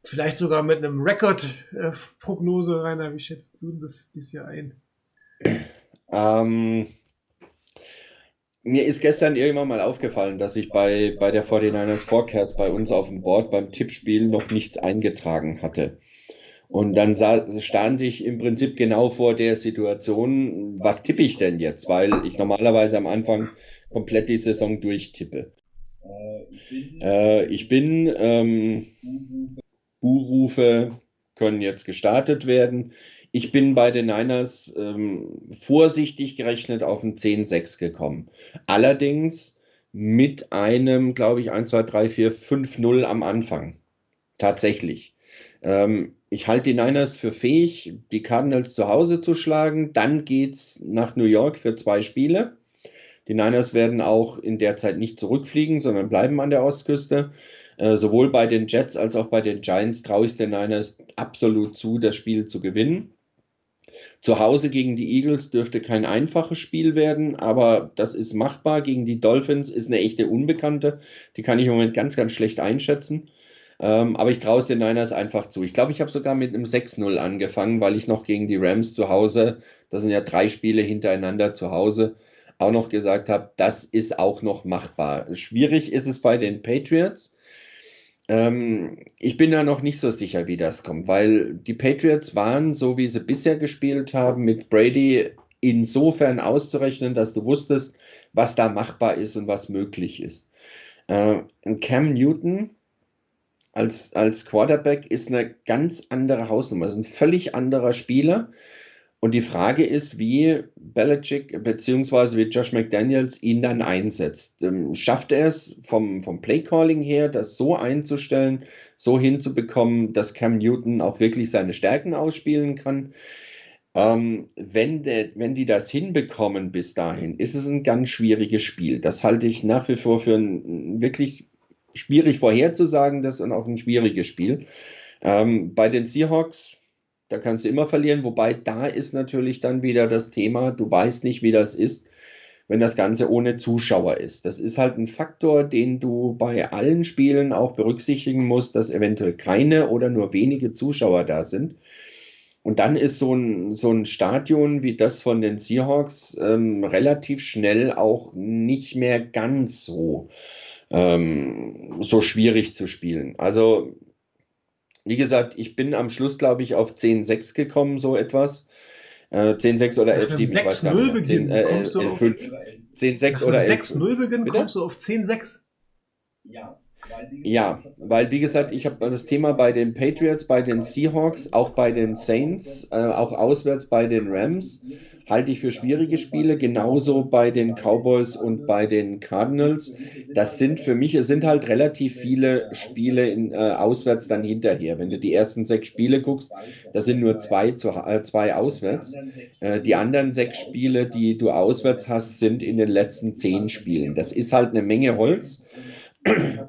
vielleicht sogar mit einem Rekord-Prognose, äh, Rainer, wie schätzt du das dieses Jahr ein? Ähm, mir ist gestern irgendwann mal aufgefallen, dass ich bei, bei der 49ers Forecast bei uns auf dem Board beim Tippspiel noch nichts eingetragen hatte. Und dann stand ich im Prinzip genau vor der Situation, was tippe ich denn jetzt? Weil ich normalerweise am Anfang komplett die Saison durchtippe. Äh, ich bin, ähm, Buhrufe können jetzt gestartet werden. Ich bin bei den Niners ähm, vorsichtig gerechnet auf ein 10-6 gekommen. Allerdings mit einem, glaube ich, 1, 2, 3, 4, 5-0 am Anfang. Tatsächlich. Ähm, ich halte die Niners für fähig, die Cardinals zu Hause zu schlagen. Dann geht es nach New York für zwei Spiele. Die Niners werden auch in der Zeit nicht zurückfliegen, sondern bleiben an der Ostküste. Äh, sowohl bei den Jets als auch bei den Giants traue ich den Niners absolut zu, das Spiel zu gewinnen. Zu Hause gegen die Eagles dürfte kein einfaches Spiel werden, aber das ist machbar. Gegen die Dolphins ist eine echte Unbekannte. Die kann ich im Moment ganz, ganz schlecht einschätzen. Ähm, aber ich traue es den Niners einfach zu. Ich glaube, ich habe sogar mit einem 6-0 angefangen, weil ich noch gegen die Rams zu Hause, das sind ja drei Spiele hintereinander zu Hause, auch noch gesagt habe, das ist auch noch machbar. Schwierig ist es bei den Patriots. Ähm, ich bin da noch nicht so sicher, wie das kommt, weil die Patriots waren, so wie sie bisher gespielt haben, mit Brady insofern auszurechnen, dass du wusstest, was da machbar ist und was möglich ist. Äh, Cam Newton als, als Quarterback ist eine ganz andere Hausnummer, ist ein völlig anderer Spieler. Und die Frage ist, wie Belichick bzw. wie Josh McDaniels ihn dann einsetzt. Ähm, schafft er es vom, vom Playcalling her, das so einzustellen, so hinzubekommen, dass Cam Newton auch wirklich seine Stärken ausspielen kann? Ähm, wenn, der, wenn die das hinbekommen bis dahin, ist es ein ganz schwieriges Spiel. Das halte ich nach wie vor für ein wirklich schwierig vorherzusagen, das ist auch ein schwieriges Spiel. Ähm, bei den Seahawks, da kannst du immer verlieren, wobei da ist natürlich dann wieder das Thema, du weißt nicht, wie das ist, wenn das Ganze ohne Zuschauer ist. Das ist halt ein Faktor, den du bei allen Spielen auch berücksichtigen musst, dass eventuell keine oder nur wenige Zuschauer da sind. Und dann ist so ein, so ein Stadion wie das von den Seahawks ähm, relativ schnell auch nicht mehr ganz so ähm, so schwierig zu spielen. Also, wie gesagt, ich bin am Schluss, glaube ich, auf 10-6 gekommen, so etwas. Äh, 10-6 oder 11-7, ich weiß gar nicht. 10, äh, 11, 10-6 oder 11. 6-0 Beginn kommst du auf 10-6. Ja. Ja, weil wie gesagt, ich habe das Thema bei den Patriots, bei den Seahawks, auch bei den Saints, äh, auch auswärts bei den Rams halte ich für schwierige Spiele, genauso bei den Cowboys und bei den Cardinals. Das sind für mich, es sind halt relativ viele Spiele in, äh, auswärts dann hinterher. Wenn du die ersten sechs Spiele guckst, da sind nur zwei, zu, äh, zwei auswärts. Äh, die anderen sechs Spiele, die du auswärts hast, sind in den letzten zehn Spielen. Das ist halt eine Menge Holz.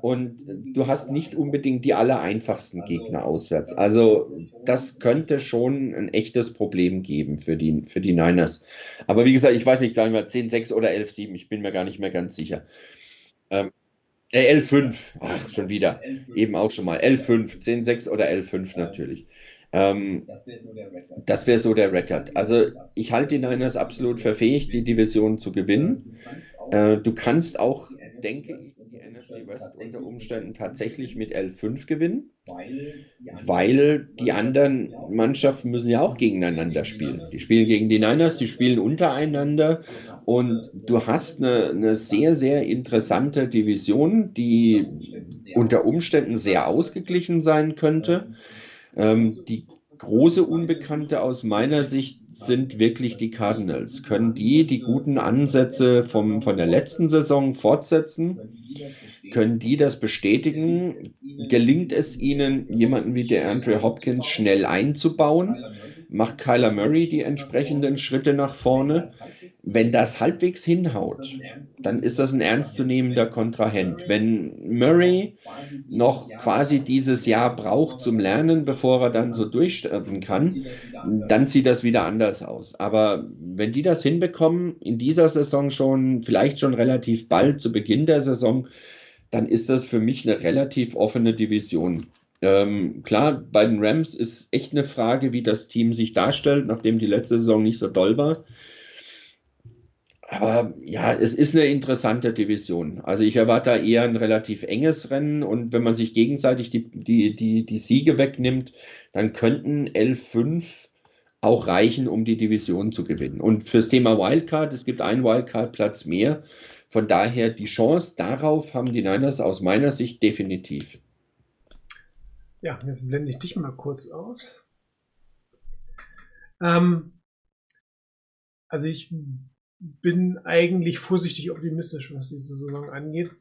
Und du hast nicht unbedingt die aller einfachsten Gegner auswärts. Also das könnte schon ein echtes Problem geben für die, für die Niners. Aber wie gesagt, ich weiß nicht, sagen wir 10-6 oder 11-7, ich bin mir gar nicht mehr ganz sicher. Ähm, äh, L5, ach, schon wieder. Eben auch schon mal. L5, 10-6 oder L5 natürlich. Ähm, das wäre so wäre so der Record. Also ich halte die Niners absolut verfähigt, die Division zu gewinnen. Äh, du kannst auch, denke ich, die NFC West unter Umständen tatsächlich mit L5 gewinnen, weil die anderen Mannschaften müssen ja auch gegeneinander spielen. Die spielen gegen die Niners, die spielen untereinander. Und du hast eine, eine sehr, sehr interessante Division, die unter Umständen sehr ausgeglichen sein könnte. Ähm, die große Unbekannte aus meiner Sicht sind wirklich die Cardinals. Können die die guten Ansätze vom, von der letzten Saison fortsetzen? Können die das bestätigen? Gelingt es ihnen, jemanden wie der Andre Hopkins schnell einzubauen? Macht Kyler Murray die entsprechenden Schritte nach vorne? Wenn das halbwegs hinhaut, dann ist das ein ernstzunehmender Kontrahent. Wenn Murray noch quasi dieses Jahr braucht zum Lernen, bevor er dann so durchstarten kann, dann sieht das wieder anders aus. Aber wenn die das hinbekommen, in dieser Saison schon, vielleicht schon relativ bald zu Beginn der Saison, dann ist das für mich eine relativ offene Division. Ähm, klar, bei den Rams ist echt eine Frage, wie das Team sich darstellt, nachdem die letzte Saison nicht so doll war. Aber ja, es ist eine interessante Division. Also ich erwarte da eher ein relativ enges Rennen und wenn man sich gegenseitig die, die, die, die Siege wegnimmt, dann könnten 11-5 auch reichen, um die Division zu gewinnen. Und fürs Thema Wildcard, es gibt einen Wildcard-Platz mehr. Von daher die Chance darauf haben die Niners aus meiner Sicht definitiv. Ja, jetzt blende ich dich mal kurz aus. Ähm, also ich bin eigentlich vorsichtig optimistisch, was diese Saison angeht.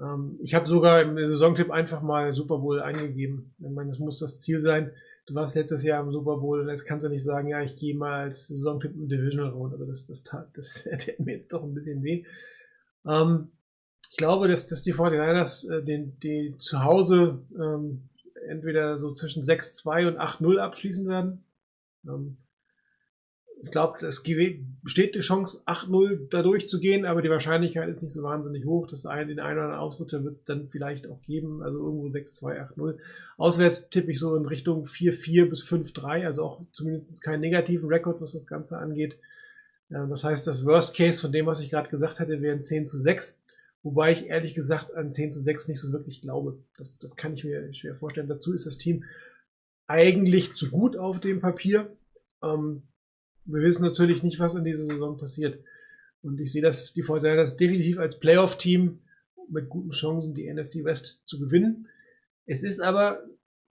Ähm, ich habe sogar im Saisontipp einfach mal Super Bowl eingegeben. Ich meine, das muss das Ziel sein. Du warst letztes Jahr im Super Bowl und jetzt kannst du nicht sagen, ja, ich gehe mal als Saisontipp im Divisional Round, aber das, das, das, das hätte mir jetzt doch ein bisschen weh. Ähm, ich glaube, dass, dass die 49ers äh, den, die zu Hause ähm, entweder so zwischen 6-2 und 8-0 abschließen werden. Ähm, ich glaube, es besteht die Chance, 8-0 da durchzugehen, aber die Wahrscheinlichkeit ist nicht so wahnsinnig hoch. Das ein, den einen oder anderen Ausrutscher wird es dann vielleicht auch geben, also irgendwo 6-2, 8-0. Auswärts tippe ich so in Richtung 4-4 bis 5-3, also auch zumindest keinen negativen Rekord, was das Ganze angeht. Das heißt, das Worst Case von dem, was ich gerade gesagt hatte, wären 10 zu 6. Wobei ich ehrlich gesagt an 10 zu 6 nicht so wirklich glaube. Das, das kann ich mir schwer vorstellen. Dazu ist das Team eigentlich zu gut auf dem Papier. Ähm, wir wissen natürlich nicht, was in dieser Saison passiert. Und ich sehe das, die das definitiv als Playoff-Team mit guten Chancen, die NFC West zu gewinnen. Es ist aber,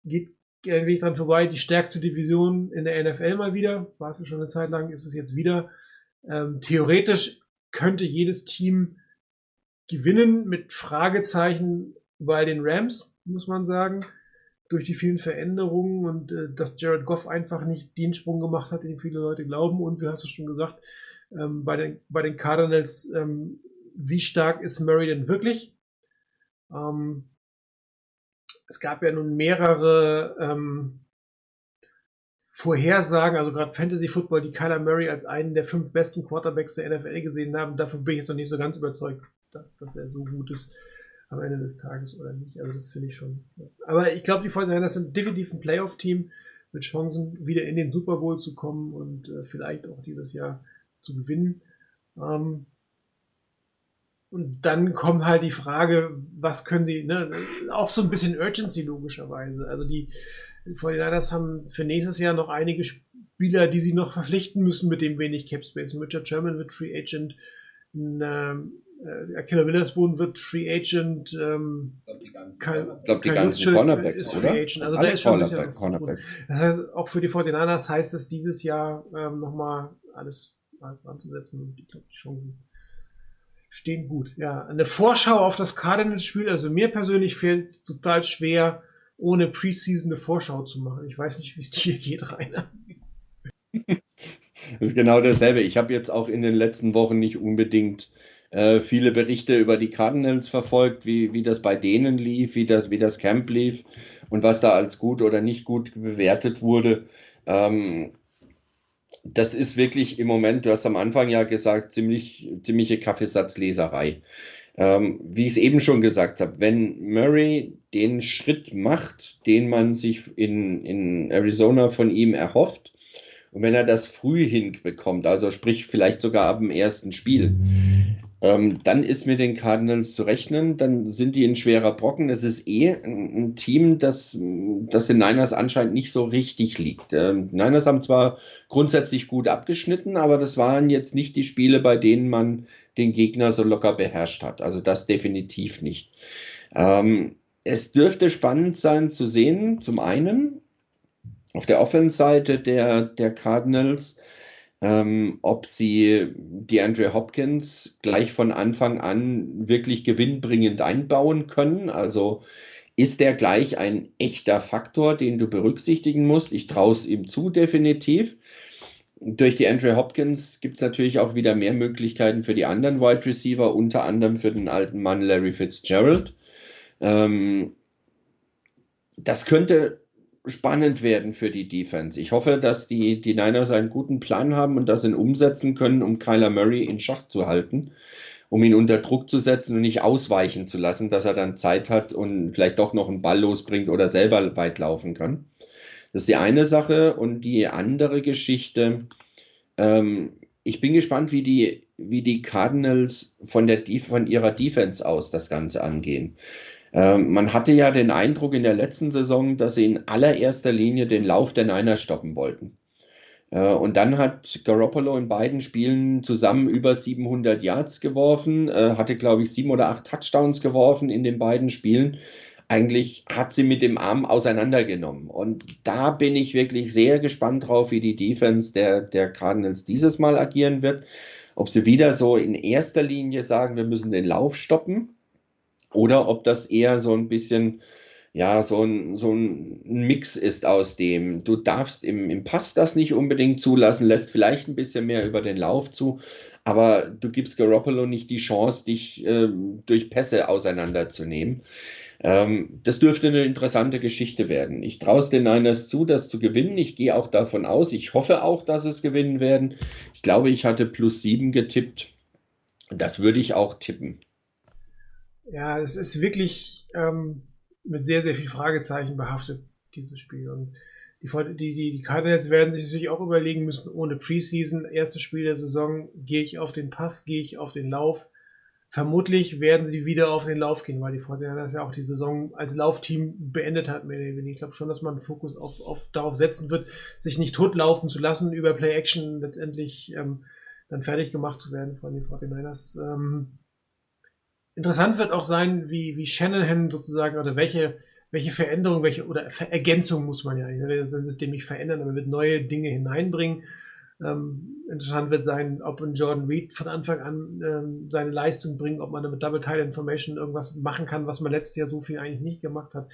geht ein Weg dran vorbei, die stärkste Division in der NFL mal wieder. War es ja schon eine Zeit lang, ist es jetzt wieder. Ähm, theoretisch könnte jedes Team gewinnen mit Fragezeichen bei den Rams, muss man sagen durch die vielen Veränderungen und äh, dass Jared Goff einfach nicht den Sprung gemacht hat, den viele Leute glauben. Und wie hast du schon gesagt, ähm, bei, den, bei den Cardinals, ähm, wie stark ist Murray denn wirklich? Ähm, es gab ja nun mehrere ähm, Vorhersagen, also gerade Fantasy Football, die Kyler Murray als einen der fünf besten Quarterbacks der NFL gesehen haben. Dafür bin ich jetzt noch nicht so ganz überzeugt, dass, dass er so gut ist am Ende des Tages oder nicht. Also das finde ich schon. Aber ich glaube, die Fortinanders sind definitiv ein Playoff-Team mit Chancen, wieder in den Super Bowl zu kommen und äh, vielleicht auch dieses Jahr zu gewinnen. Ähm, und dann kommt halt die Frage, was können sie, ne, auch so ein bisschen Urgency logischerweise. Also die 49ers haben für nächstes Jahr noch einige Spieler, die sie noch verpflichten müssen mit dem wenig Cap Space. Richard Sherman wird Free Agent, ein, ähm, äh, Killer Witherspoon wird Free Agent. Ähm, ich glaube, die ganzen Cornerbacks, ist Free Agent. Also da ist schon ein bisschen Cornerback. Das heißt, auch für die 49ers heißt es dieses Jahr ähm, nochmal alles, alles dran zu setzen. Und ich glaube, die Chancen stehen gut. Ja, eine Vorschau auf das Cardinals-Spiel. Also mir persönlich fällt es total schwer, ohne Preseason eine Vorschau zu machen. Ich weiß nicht, wie es dir geht, Rainer. Das ist genau dasselbe. Ich habe jetzt auch in den letzten Wochen nicht unbedingt äh, viele Berichte über die Cardinals verfolgt, wie, wie das bei denen lief, wie das, wie das Camp lief und was da als gut oder nicht gut bewertet wurde. Ähm, das ist wirklich im Moment, du hast am Anfang ja gesagt, ziemlich, ziemliche Kaffeesatzleserei. Ähm, wie ich es eben schon gesagt habe, wenn Murray den Schritt macht, den man sich in, in Arizona von ihm erhofft, und wenn er das früh hinbekommt, also sprich vielleicht sogar ab dem ersten Spiel, ähm, dann ist mit den Cardinals zu rechnen. Dann sind die ein schwerer Brocken. Es ist eh ein, Team, das, das den Niners anscheinend nicht so richtig liegt. Ähm, Niners haben zwar grundsätzlich gut abgeschnitten, aber das waren jetzt nicht die Spiele, bei denen man den Gegner so locker beherrscht hat. Also das definitiv nicht. Ähm, es dürfte spannend sein zu sehen, zum einen, auf der Offense-Seite der, der Cardinals, ähm, ob sie die Andre Hopkins gleich von Anfang an wirklich gewinnbringend einbauen können. Also ist er gleich ein echter Faktor, den du berücksichtigen musst. Ich traue es ihm zu, definitiv. Durch die Andre Hopkins gibt es natürlich auch wieder mehr Möglichkeiten für die anderen Wide Receiver, unter anderem für den alten Mann Larry Fitzgerald. Ähm, das könnte spannend werden für die Defense. Ich hoffe, dass die, die Niners einen guten Plan haben und das in umsetzen können, um Kyler Murray in Schach zu halten, um ihn unter Druck zu setzen und nicht ausweichen zu lassen, dass er dann Zeit hat und vielleicht doch noch einen Ball losbringt oder selber weit laufen kann. Das ist die eine Sache. Und die andere Geschichte, ähm, ich bin gespannt, wie die, wie die Cardinals von, der, von ihrer Defense aus das Ganze angehen. Ähm, man hatte ja den Eindruck in der letzten Saison, dass sie in allererster Linie den Lauf der Niners stoppen wollten. Äh, und dann hat Garoppolo in beiden Spielen zusammen über 700 Yards geworfen, äh, hatte, glaube ich, sieben oder acht Touchdowns geworfen in den beiden Spielen. Eigentlich hat sie mit dem Arm auseinandergenommen. Und da bin ich wirklich sehr gespannt drauf, wie die Defense der, der Cardinals dieses Mal agieren wird. Ob sie wieder so in erster Linie sagen, wir müssen den Lauf stoppen oder ob das eher so ein bisschen, ja, so ein, so ein Mix ist aus dem, du darfst im, im Pass das nicht unbedingt zulassen, lässt vielleicht ein bisschen mehr über den Lauf zu, aber du gibst Garoppolo nicht die Chance, dich äh, durch Pässe auseinanderzunehmen. Ähm, das dürfte eine interessante Geschichte werden. Ich traue es den Niners zu, das zu gewinnen. Ich gehe auch davon aus. Ich hoffe auch, dass es gewinnen werden. Ich glaube, ich hatte plus sieben getippt. Das würde ich auch tippen. Ja, es ist wirklich ähm, mit sehr, sehr viel Fragezeichen behaftet, dieses Spiel. Und die, die, die, die Cardinals werden sich natürlich auch überlegen müssen, ohne Preseason, erstes Spiel der Saison, gehe ich auf den Pass, gehe ich auf den Lauf. Vermutlich werden sie wieder auf den Lauf gehen, weil die Fortinanders ja auch die Saison als Laufteam beendet hat. Ich glaube schon, dass man Fokus auf, auf, darauf setzen wird, sich nicht totlaufen zu lassen, über Play-Action letztendlich ähm, dann fertig gemacht zu werden von den 49ers. Ähm, Interessant wird auch sein, wie, wie Shanahan sozusagen oder welche, welche Veränderung, welche oder Ergänzung muss man ja, ich will das System nicht verändern, aber wird neue Dinge hineinbringen. Ähm, interessant wird sein, ob ein Jordan Reed von Anfang an ähm, seine Leistung bringt, ob man mit Double Tile Information irgendwas machen kann, was man letztes Jahr so viel eigentlich nicht gemacht hat.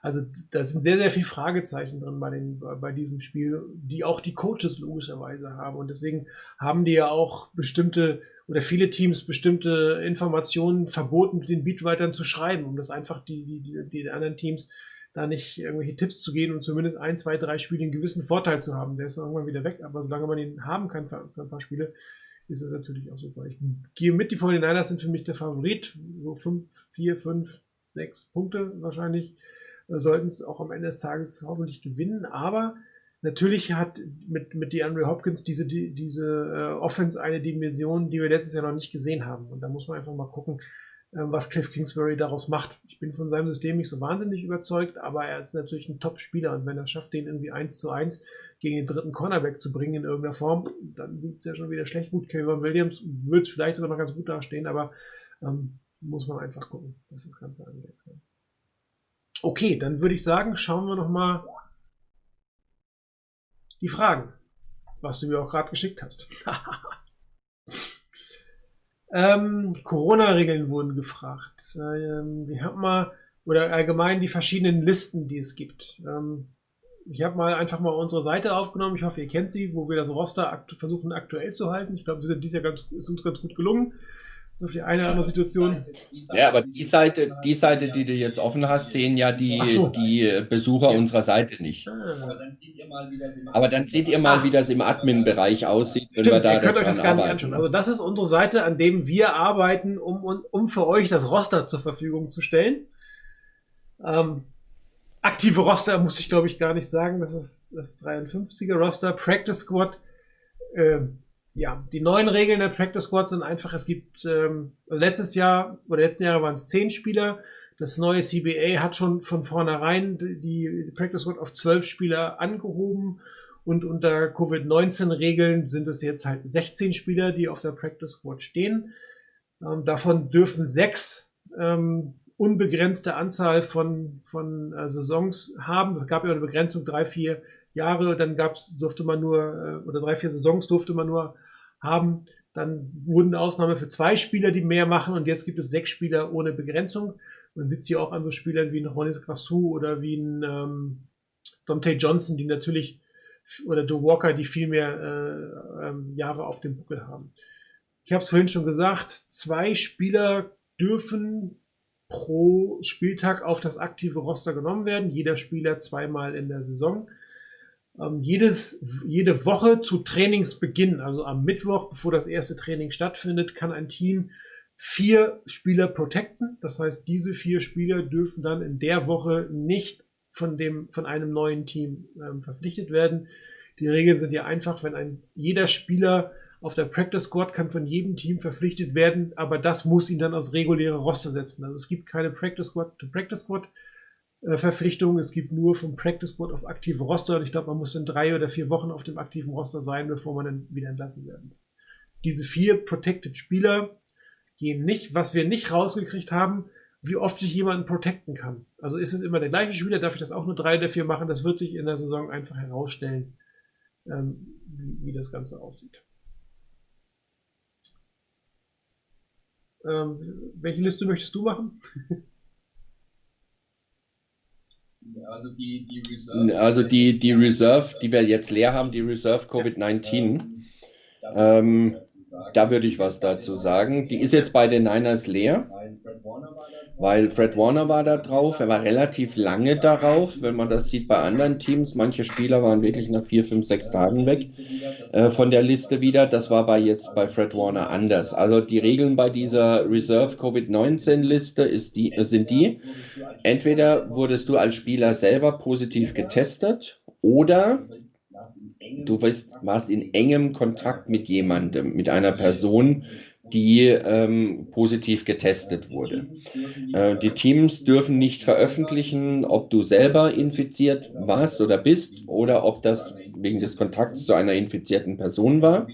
Also da sind sehr, sehr viele Fragezeichen drin bei, den, bei diesem Spiel, die auch die Coaches logischerweise haben. Und deswegen haben die ja auch bestimmte oder viele Teams bestimmte Informationen verboten, den Beatwritern zu schreiben, um das einfach die, die, die anderen Teams da nicht irgendwelche Tipps zu geben und zumindest ein, zwei, drei Spiele einen gewissen Vorteil zu haben. Der ist dann irgendwann wieder weg, aber solange man ihn haben kann für, für ein paar Spiele, ist das natürlich auch super. Ich gehe mit, die 49ers sind für mich der Favorit. So fünf, vier, fünf, sechs Punkte wahrscheinlich äh, sollten es auch am Ende des Tages hoffentlich gewinnen, aber Natürlich hat mit, mit DeAndre Hopkins diese, die, diese äh, Offense eine Dimension, die wir letztes Jahr noch nicht gesehen haben. Und da muss man einfach mal gucken, äh, was Cliff Kingsbury daraus macht. Ich bin von seinem System nicht so wahnsinnig überzeugt, aber er ist natürlich ein Top-Spieler. Und wenn er schafft, den irgendwie eins zu eins gegen den dritten Cornerback zu bringen in irgendeiner Form, dann sieht es ja schon wieder schlecht gut. Kevin Williams wird vielleicht sogar noch ganz gut dastehen, aber ähm, muss man einfach gucken, was das Ganze angeht. Okay, dann würde ich sagen, schauen wir noch mal die Fragen, was du mir auch gerade geschickt hast. ähm, Corona-Regeln wurden gefragt. Ähm, wir haben mal, oder allgemein die verschiedenen Listen, die es gibt. Ähm, ich habe mal einfach mal unsere Seite aufgenommen. Ich hoffe, ihr kennt sie, wo wir das Roster akt versuchen aktuell zu halten. Ich glaube, wir sind dies Jahr ganz, ist uns ganz gut gelungen auf die eine oder andere Situation. Ja, aber die Seite, die Seite, die du jetzt offen hast, sehen ja die, so. die Besucher ja. unserer Seite nicht. Ah. Aber dann seht ihr mal, wie das im, Admin-Bereich aussieht, wenn Stimmt, wir da ihr könnt das euch das gar nicht anschauen. Also das ist unsere Seite, an dem wir arbeiten, um, um, um für euch das Roster zur Verfügung zu stellen. Ähm, aktive Roster muss ich, glaube ich, gar nicht sagen. Das ist das 53er Roster. Practice Squad. Ähm, ja, die neuen Regeln der Practice Squad sind einfach, es gibt ähm, letztes Jahr oder letzten Jahre waren es zehn Spieler. Das neue CBA hat schon von vornherein die, Practice Squad auf zwölf Spieler angehoben und unter Covid-19-Regeln sind es jetzt halt 16 Spieler, die auf der Practice Squad stehen. Ähm, davon dürfen sechs ähm, unbegrenzte Anzahl von, von äh, Saisons haben. Es gab ja eine Begrenzung, drei, vier Jahre, dann gab's, durfte man nur, äh, oder drei, vier Saisons durfte man nur haben. Dann wurden Ausnahme für zwei Spieler, die mehr machen und jetzt gibt es sechs Spieler ohne Begrenzung. Man sitzt hier auch an so Spielern wie ein Ronis Grassou oder wie ein ähm, Dante Johnson, die natürlich, oder Joe Walker, die viel mehr äh, ähm, Jahre auf dem Buckel haben. Ich habe es vorhin schon gesagt, zwei Spieler dürfen pro Spieltag auf das aktive Roster genommen werden. Jeder Spieler zweimal in der Saison. Ähm, jedes, jede Woche zu Trainingsbeginn, also am Mittwoch, bevor das erste Training stattfindet, kann ein Team vier Spieler protecten. Das heißt, diese vier Spieler dürfen dann in der Woche nicht von dem, von einem neuen Team ähm, verpflichtet werden. Die Regeln sind ja einfach, wenn ein, jeder Spieler auf der Practice Squad kann von jedem Team verpflichtet werden, aber das muss ihn dann aus reguläre Roster setzen. Also es gibt keine Practice Squad to Practice Squad äh, Verpflichtung. Es gibt nur vom Practice Squad auf aktive Roster. Und ich glaube, man muss in drei oder vier Wochen auf dem aktiven Roster sein, bevor man dann wieder entlassen werden. Diese vier Protected Spieler gehen nicht, was wir nicht rausgekriegt haben, wie oft sich jemand protecten kann. Also ist es immer der gleiche Spieler, darf ich das auch nur drei oder vier machen? Das wird sich in der Saison einfach herausstellen, ähm, wie, wie das Ganze aussieht. Ähm, welche Liste möchtest du machen? Also die, die Reserve. Also die, die Reserve, die wir jetzt leer haben, die Reserve Covid-19, ähm, da würde ich was dazu sagen. Die ist jetzt bei den Niners leer, weil Fred Warner war da drauf. Er war relativ lange darauf, wenn man das sieht bei anderen Teams. Manche Spieler waren wirklich nach vier, fünf, sechs Tagen weg äh, von der Liste wieder. Das war bei jetzt bei Fred Warner anders. Also die Regeln bei dieser Reserve Covid-19-Liste ist die, sind die, entweder wurdest du als Spieler selber positiv getestet oder du warst in engem Kontakt mit jemandem, mit einer Person, die ähm, positiv getestet wurde. Äh, die Teams dürfen nicht veröffentlichen, ob du selber infiziert warst oder bist oder ob das wegen des Kontakts zu einer infizierten Person war.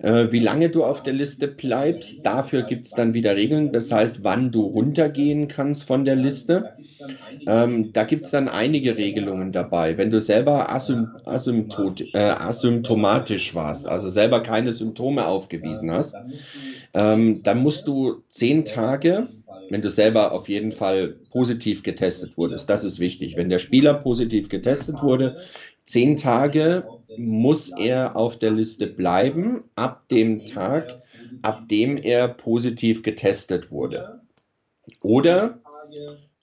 Äh, wie lange du auf der Liste bleibst, dafür gibt es dann wieder Regeln. Das heißt, wann du runtergehen kannst von der Liste. Ähm, da gibt es dann einige Regelungen dabei. Wenn du selber asym äh, asymptomatisch warst, also selber keine Symptome aufgewiesen hast, ähm, dann musst du zehn Tage, wenn du selber auf jeden Fall positiv getestet wurdest, das ist wichtig. Wenn der Spieler positiv getestet wurde, zehn Tage muss er auf der Liste bleiben, ab dem Tag, ab dem er positiv getestet wurde. Oder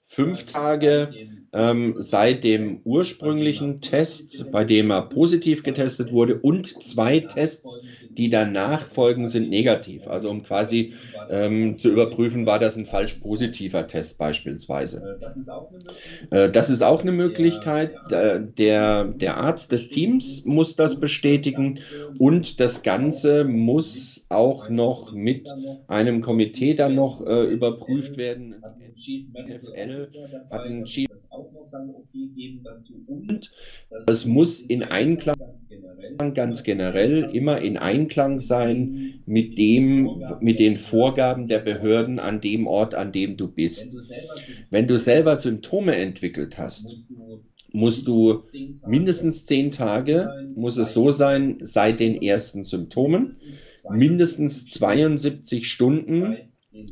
fünf Tage ähm, seit dem ursprünglichen Test, bei dem er positiv getestet wurde, und zwei Tests, die danach folgen, sind negativ. Also um quasi ähm, zu überprüfen, war das ein falsch positiver Test beispielsweise. Das ist auch eine Möglichkeit. Äh, das ist auch eine Möglichkeit. Der, der Arzt des Teams muss das bestätigen und das Ganze muss auch noch mit einem Komitee dann noch äh, überprüft werden. NFL hat einen Chief und es muss in Einklang ganz generell immer in Einklang sein mit dem mit den Vorgaben der Behörden an dem Ort, an dem du bist. Wenn du selber Symptome entwickelt hast, musst du mindestens zehn Tage, muss es so sein, seit den ersten Symptomen, mindestens 72 Stunden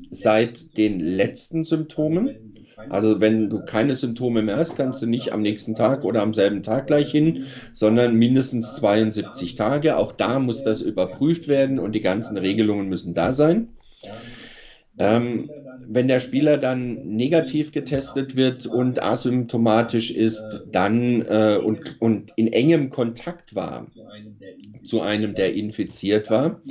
seit den letzten Symptomen. Also wenn du keine Symptome mehr hast, kannst du nicht am nächsten Tag oder am selben Tag gleich hin, sondern mindestens 72 Tage. Auch da muss das überprüft werden und die ganzen Regelungen müssen da sein. Ähm, wenn der Spieler dann negativ getestet wird und asymptomatisch ist, dann äh, und, und in engem Kontakt war zu einem, der infiziert war,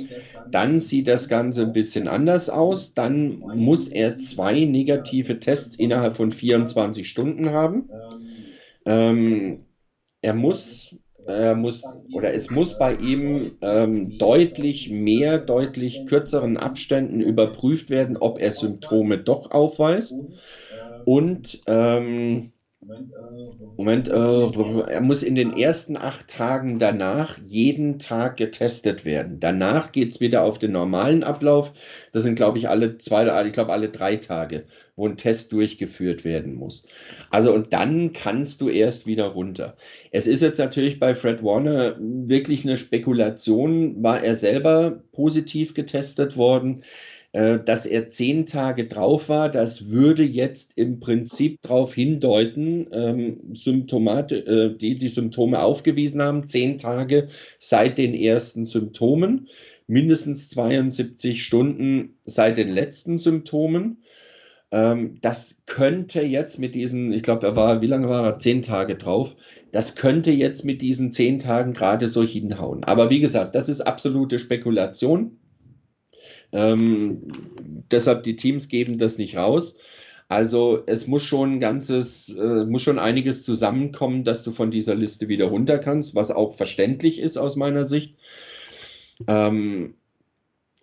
dann sieht das Ganze ein bisschen anders aus. Dann muss er zwei negative Tests innerhalb von 24 Stunden haben. Ähm, er muss äh, muss oder es muss bei ihm ähm, deutlich mehr, deutlich kürzeren Abständen überprüft werden, ob er Symptome doch aufweist. Und ähm, Moment, äh, er muss in den ersten acht Tagen danach jeden Tag getestet werden. Danach geht es wieder auf den normalen Ablauf. Das sind, glaube ich, alle zwei, ich glaube, alle drei Tage, wo ein Test durchgeführt werden muss. Also, und dann kannst du erst wieder runter. Es ist jetzt natürlich bei Fred Warner wirklich eine Spekulation. War er selber positiv getestet worden? Äh, dass er zehn Tage drauf war, das würde jetzt im Prinzip darauf hindeuten, ähm, Symptomate, äh, die die Symptome aufgewiesen haben, zehn Tage seit den ersten Symptomen, mindestens 72 Stunden seit den letzten Symptomen. Ähm, das könnte jetzt mit diesen, ich glaube, er war, wie lange war er? Zehn Tage drauf. Das könnte jetzt mit diesen zehn Tagen gerade so hinhauen. Aber wie gesagt, das ist absolute Spekulation. Ähm, deshalb die Teams geben das nicht raus. Also es muss schon ganzes, äh, muss schon einiges zusammenkommen, dass du von dieser Liste wieder runter kannst, was auch verständlich ist aus meiner Sicht. Ähm,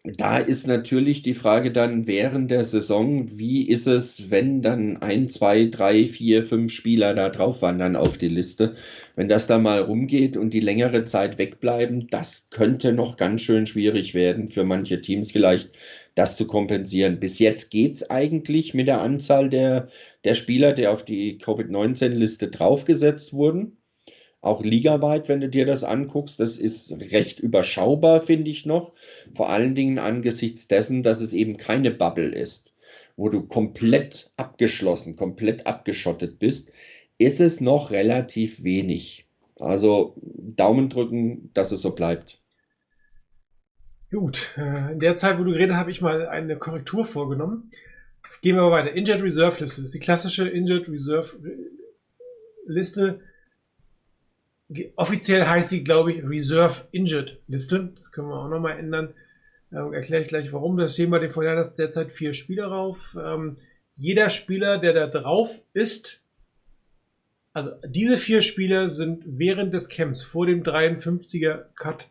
da ist natürlich die Frage dann während der Saison, wie ist es, wenn dann ein, zwei, drei, vier, fünf Spieler da drauf wandern auf die Liste? Wenn das da mal rumgeht und die längere Zeit wegbleiben, das könnte noch ganz schön schwierig werden für manche Teams vielleicht, das zu kompensieren. Bis jetzt geht es eigentlich mit der Anzahl der, der Spieler, die auf die Covid-19-Liste draufgesetzt wurden auch ligaweit, wenn du dir das anguckst. Das ist recht überschaubar, finde ich noch. Vor allen Dingen angesichts dessen, dass es eben keine Bubble ist, wo du komplett abgeschlossen, komplett abgeschottet bist, ist es noch relativ wenig. Also Daumen drücken, dass es so bleibt. Gut, äh, in der Zeit, wo du geredet habe ich mal eine Korrektur vorgenommen. Gehen wir mal weiter. Injured Reserve Liste. Das ist die klassische Injured Reserve Liste Offiziell heißt sie, glaube ich, Reserve Injured Liste. Das können wir auch nochmal ändern. Ähm, erkläre ich gleich warum. Da stehen bei den Vorjahren derzeit vier Spieler drauf. Ähm, jeder Spieler, der da drauf ist, also diese vier Spieler sind während des Camps vor dem 53er Cut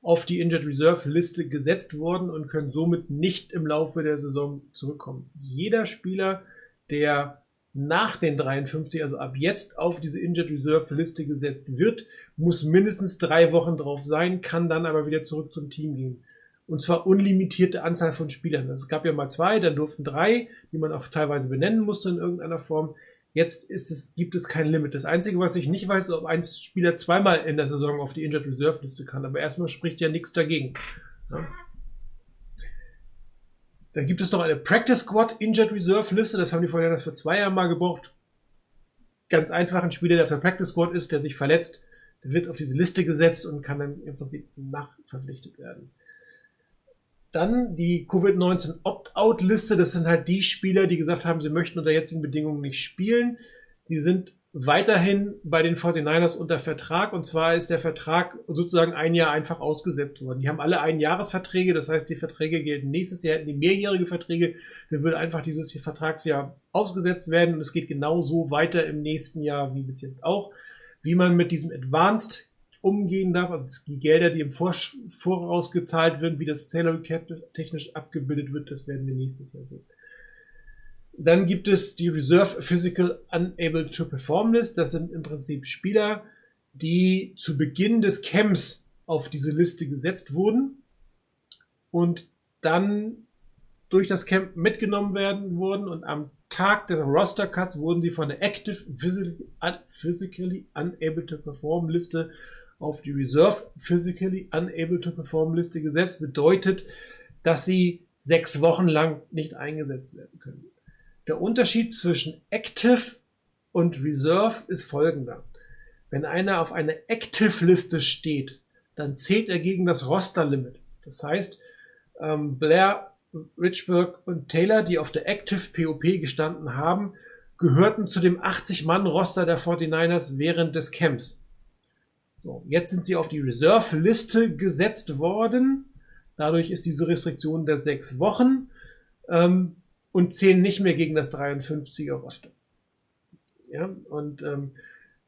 auf die Injured Reserve Liste gesetzt worden und können somit nicht im Laufe der Saison zurückkommen. Jeder Spieler, der nach den 53, also ab jetzt auf diese Injured Reserve Liste gesetzt wird, muss mindestens drei Wochen drauf sein, kann dann aber wieder zurück zum Team gehen. Und zwar unlimitierte Anzahl von Spielern. Es gab ja mal zwei, dann durften drei, die man auch teilweise benennen musste in irgendeiner Form. Jetzt ist es, gibt es kein Limit. Das Einzige, was ich nicht weiß, ist, ob ein Spieler zweimal in der Saison auf die Injured Reserve Liste kann. Aber erstmal spricht ja nichts dagegen. Ja. Dann gibt es noch eine Practice Squad Injured Reserve Liste. Das haben die vorher das für zwei Jahre mal gebraucht. Ganz einfach, ein Spieler, der für Practice Squad ist, der sich verletzt, der wird auf diese Liste gesetzt und kann dann im Prinzip nachverpflichtet werden. Dann die Covid-19 Opt-out-Liste. Das sind halt die Spieler, die gesagt haben, sie möchten unter jetzigen Bedingungen nicht spielen. Sie sind weiterhin bei den 49ers unter Vertrag und zwar ist der Vertrag sozusagen ein Jahr einfach ausgesetzt worden. Die haben alle Einjahresverträge, das heißt, die Verträge gelten nächstes Jahr, die mehrjährige Verträge, dann würde einfach dieses Vertragsjahr ausgesetzt werden und es geht genauso weiter im nächsten Jahr wie bis jetzt auch. Wie man mit diesem Advanced umgehen darf, also die Gelder, die im Voraus gezahlt werden, wie das Salary Cap technisch abgebildet wird, das werden wir nächstes Jahr sehen. Dann gibt es die Reserve Physical Unable to Perform List. Das sind im Prinzip Spieler, die zu Beginn des Camps auf diese Liste gesetzt wurden und dann durch das Camp mitgenommen werden wurden und am Tag der Roster Cuts wurden sie von der Active Physically Unable to Perform Liste auf die Reserve Physically Unable to Perform Liste gesetzt. Bedeutet, dass sie sechs Wochen lang nicht eingesetzt werden können. Der Unterschied zwischen Active und Reserve ist folgender. Wenn einer auf einer Active-Liste steht, dann zählt er gegen das Roster-Limit. Das heißt, ähm, Blair, Richburg und Taylor, die auf der Active POP gestanden haben, gehörten zu dem 80-Mann-Roster der 49ers während des Camps. So, jetzt sind sie auf die Reserve-Liste gesetzt worden. Dadurch ist diese Restriktion der sechs Wochen. Ähm, und zählen nicht mehr gegen das 53er Roster. Ja, und ähm,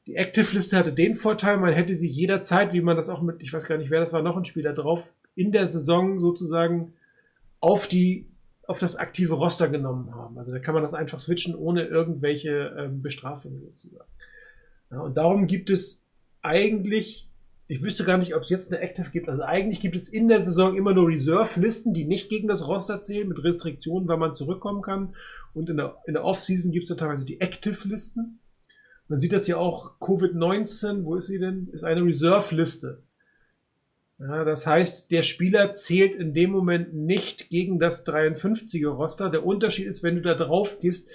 die Active-Liste hatte den Vorteil, man hätte sie jederzeit, wie man das auch mit, ich weiß gar nicht, wer das war, noch ein Spieler drauf, in der Saison sozusagen auf die auf das aktive Roster genommen haben. Also da kann man das einfach switchen ohne irgendwelche ähm, Bestrafungen sozusagen. Ja, und darum gibt es eigentlich, ich wüsste gar nicht, ob es jetzt eine Active gibt. Also eigentlich gibt es in der Saison immer nur Reserve-Listen, die nicht gegen das Roster zählen, mit Restriktionen, wann man zurückkommen kann. Und in der, in der Off-Season gibt es teilweise die Active-Listen. Man sieht das ja auch, Covid-19, wo ist sie denn? Ist eine Reserve-Liste. Ja, das heißt, der Spieler zählt in dem Moment nicht gegen das 53er Roster. Der Unterschied ist, wenn du da drauf gehst,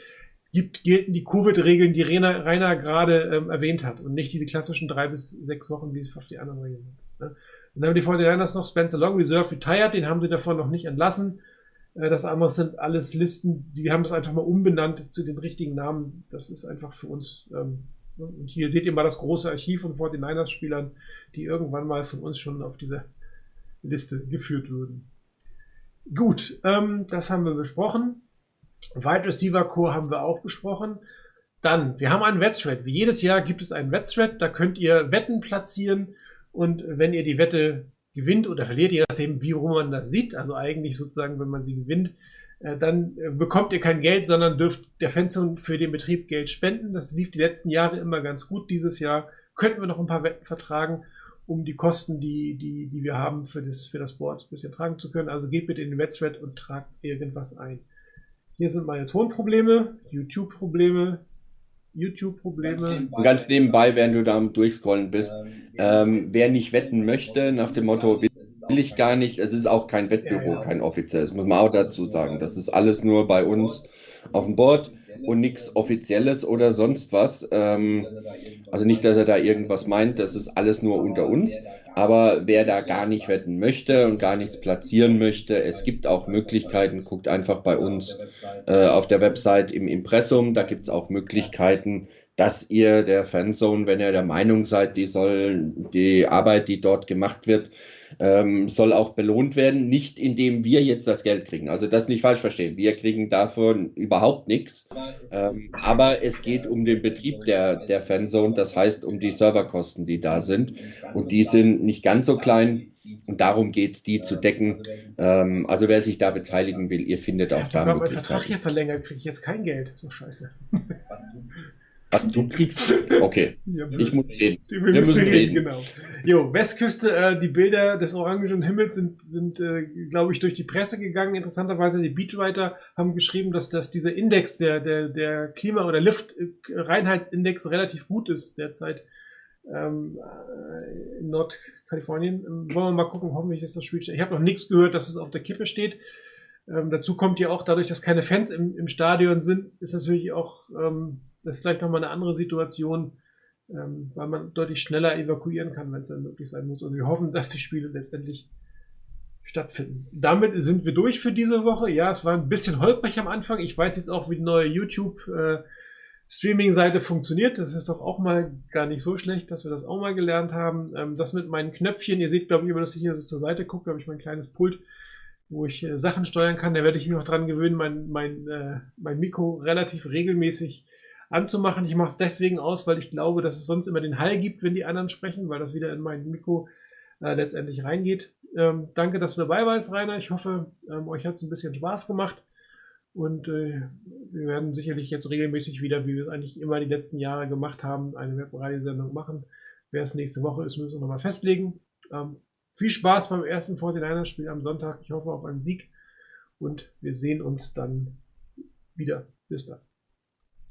gibt, gelten die Covid-Regeln, die Rainer, Rainer gerade ähm, erwähnt hat und nicht diese klassischen drei bis sechs Wochen, wie es auf die anderen Regeln sind. Ne? Dann haben die 49ers noch Spencer Long Reserve retired, den haben sie davon noch nicht entlassen. Äh, das andere sind alles Listen, die haben das einfach mal umbenannt zu den richtigen Namen. Das ist einfach für uns. Ähm, ne? und hier seht ihr mal das große Archiv von 49ers-Spielern, die irgendwann mal von uns schon auf diese Liste geführt wurden. Gut, ähm, das haben wir besprochen. Wide Receiver Core haben wir auch besprochen. Dann, wir haben einen Wettthread. Wie jedes Jahr gibt es einen Wettthread. Da könnt ihr Wetten platzieren. Und wenn ihr die Wette gewinnt oder verliert, je nachdem, wie rum man das sieht, also eigentlich sozusagen, wenn man sie gewinnt, äh, dann äh, bekommt ihr kein Geld, sondern dürft der Fanzone für den Betrieb Geld spenden. Das lief die letzten Jahre immer ganz gut. Dieses Jahr könnten wir noch ein paar Wetten vertragen, um die Kosten, die, die, die wir haben für das, für das Board ein bisschen tragen zu können. Also geht bitte in den Wettthread und tragt irgendwas ein. Hier sind meine Tonprobleme, YouTube-Probleme, YouTube-Probleme. Ganz nebenbei, während du da am Durchscrollen bist, ähm, wer nicht wetten möchte, nach dem Motto, will ich gar nicht, es ist auch kein Wettbüro, Ja, ja. kein offizielles, muss man auch dazu sagen. Das ist alles nur bei uns auf dem Board und nichts Offizielles oder sonst was. Ähm, also nicht, dass er da irgendwas meint, das ist alles nur unter uns. Aber wer da gar nicht wetten möchte und gar nichts platzieren möchte, es gibt auch Möglichkeiten, guckt einfach bei uns äh, auf der Website im Impressum, da gibt es auch Möglichkeiten, dass ihr der Fanzone, wenn ihr der Meinung seid, die soll die Arbeit, die dort gemacht wird, ähm, soll auch belohnt werden, nicht indem wir jetzt das Geld kriegen. Also das nicht falsch verstehen. Wir kriegen davon überhaupt nichts. Ähm, aber es geht um den Betrieb der, der Fanzone, das heißt um die Serverkosten, die da sind. Und die sind nicht ganz so klein. Und darum geht es, die zu decken. Ähm, also wer sich da beteiligen will, ihr findet auch Ich da habe meinen Vertrag hier verlängert, kriege ich jetzt kein Geld. So scheiße. Was du kriegst? Okay, Ja, ich muss reden. Wir, Wir müssen reden, reden. genau. Jo, Westküste, äh, die Bilder des orangenen Himmels sind, sind äh, glaube ich, durch die Presse gegangen. Interessanterweise, die Beatwriter haben geschrieben, dass, dass dieser Index, der, der, der Klima- oder Luft-Reinheitsindex relativ gut ist derzeit ähm, äh, in Nordkalifornien. Ähm, wollen wir mal gucken, hoffentlich ist das Spiel. Ich habe noch nichts gehört, dass es auf der Kippe steht. Ähm, dazu kommt ja auch, dadurch, dass keine Fans im, im Stadion sind, ist natürlich auch, ähm, das ist vielleicht nochmal eine andere Situation, ähm, weil man deutlich schneller evakuieren kann, wenn es dann möglich sein muss. Also wir hoffen, dass die Spiele letztendlich stattfinden. Damit sind wir durch für diese Woche. Ja, es war ein bisschen holprig am Anfang. Ich weiß jetzt auch, wie die neue YouTube äh, funktioniert. Das ist doch auch mal gar nicht so schlecht, dass wir das auch mal gelernt haben. Ähm, das mit meinen Knöpfchen, ihr seht, glaube ich, immer, dass ich hier so zur Seite gucke, habe ich mein kleines Pult, wo ich äh, Sachen steuern kann. Da werde ich mich noch dran gewöhnen, mein, mein, äh, mein Mikro relativ regelmäßig anzumachen. Ich mache es deswegen aus, weil ich glaube, dass es sonst immer den Hall gibt, wenn die anderen sprechen, weil das wieder in mein Mikro äh, letztendlich reingeht. Ähm, danke, dass du dabei warst, Rainer. Ich hoffe, ähm, euch hat es ein bisschen Spaß gemacht. Und äh, wir werden sicherlich jetzt regelmäßig wieder, wie wir es eigentlich immer die letzten Jahre gemacht haben, eine Webradiosendung machen. Wer es nächste Woche ist, müssen wir nochmal festlegen. Ähm, viel Spaß beim ersten 49ers-Spiel am Sonntag. Ich hoffe auf einen Sieg. Und wir sehen uns dann wieder. Bis dann.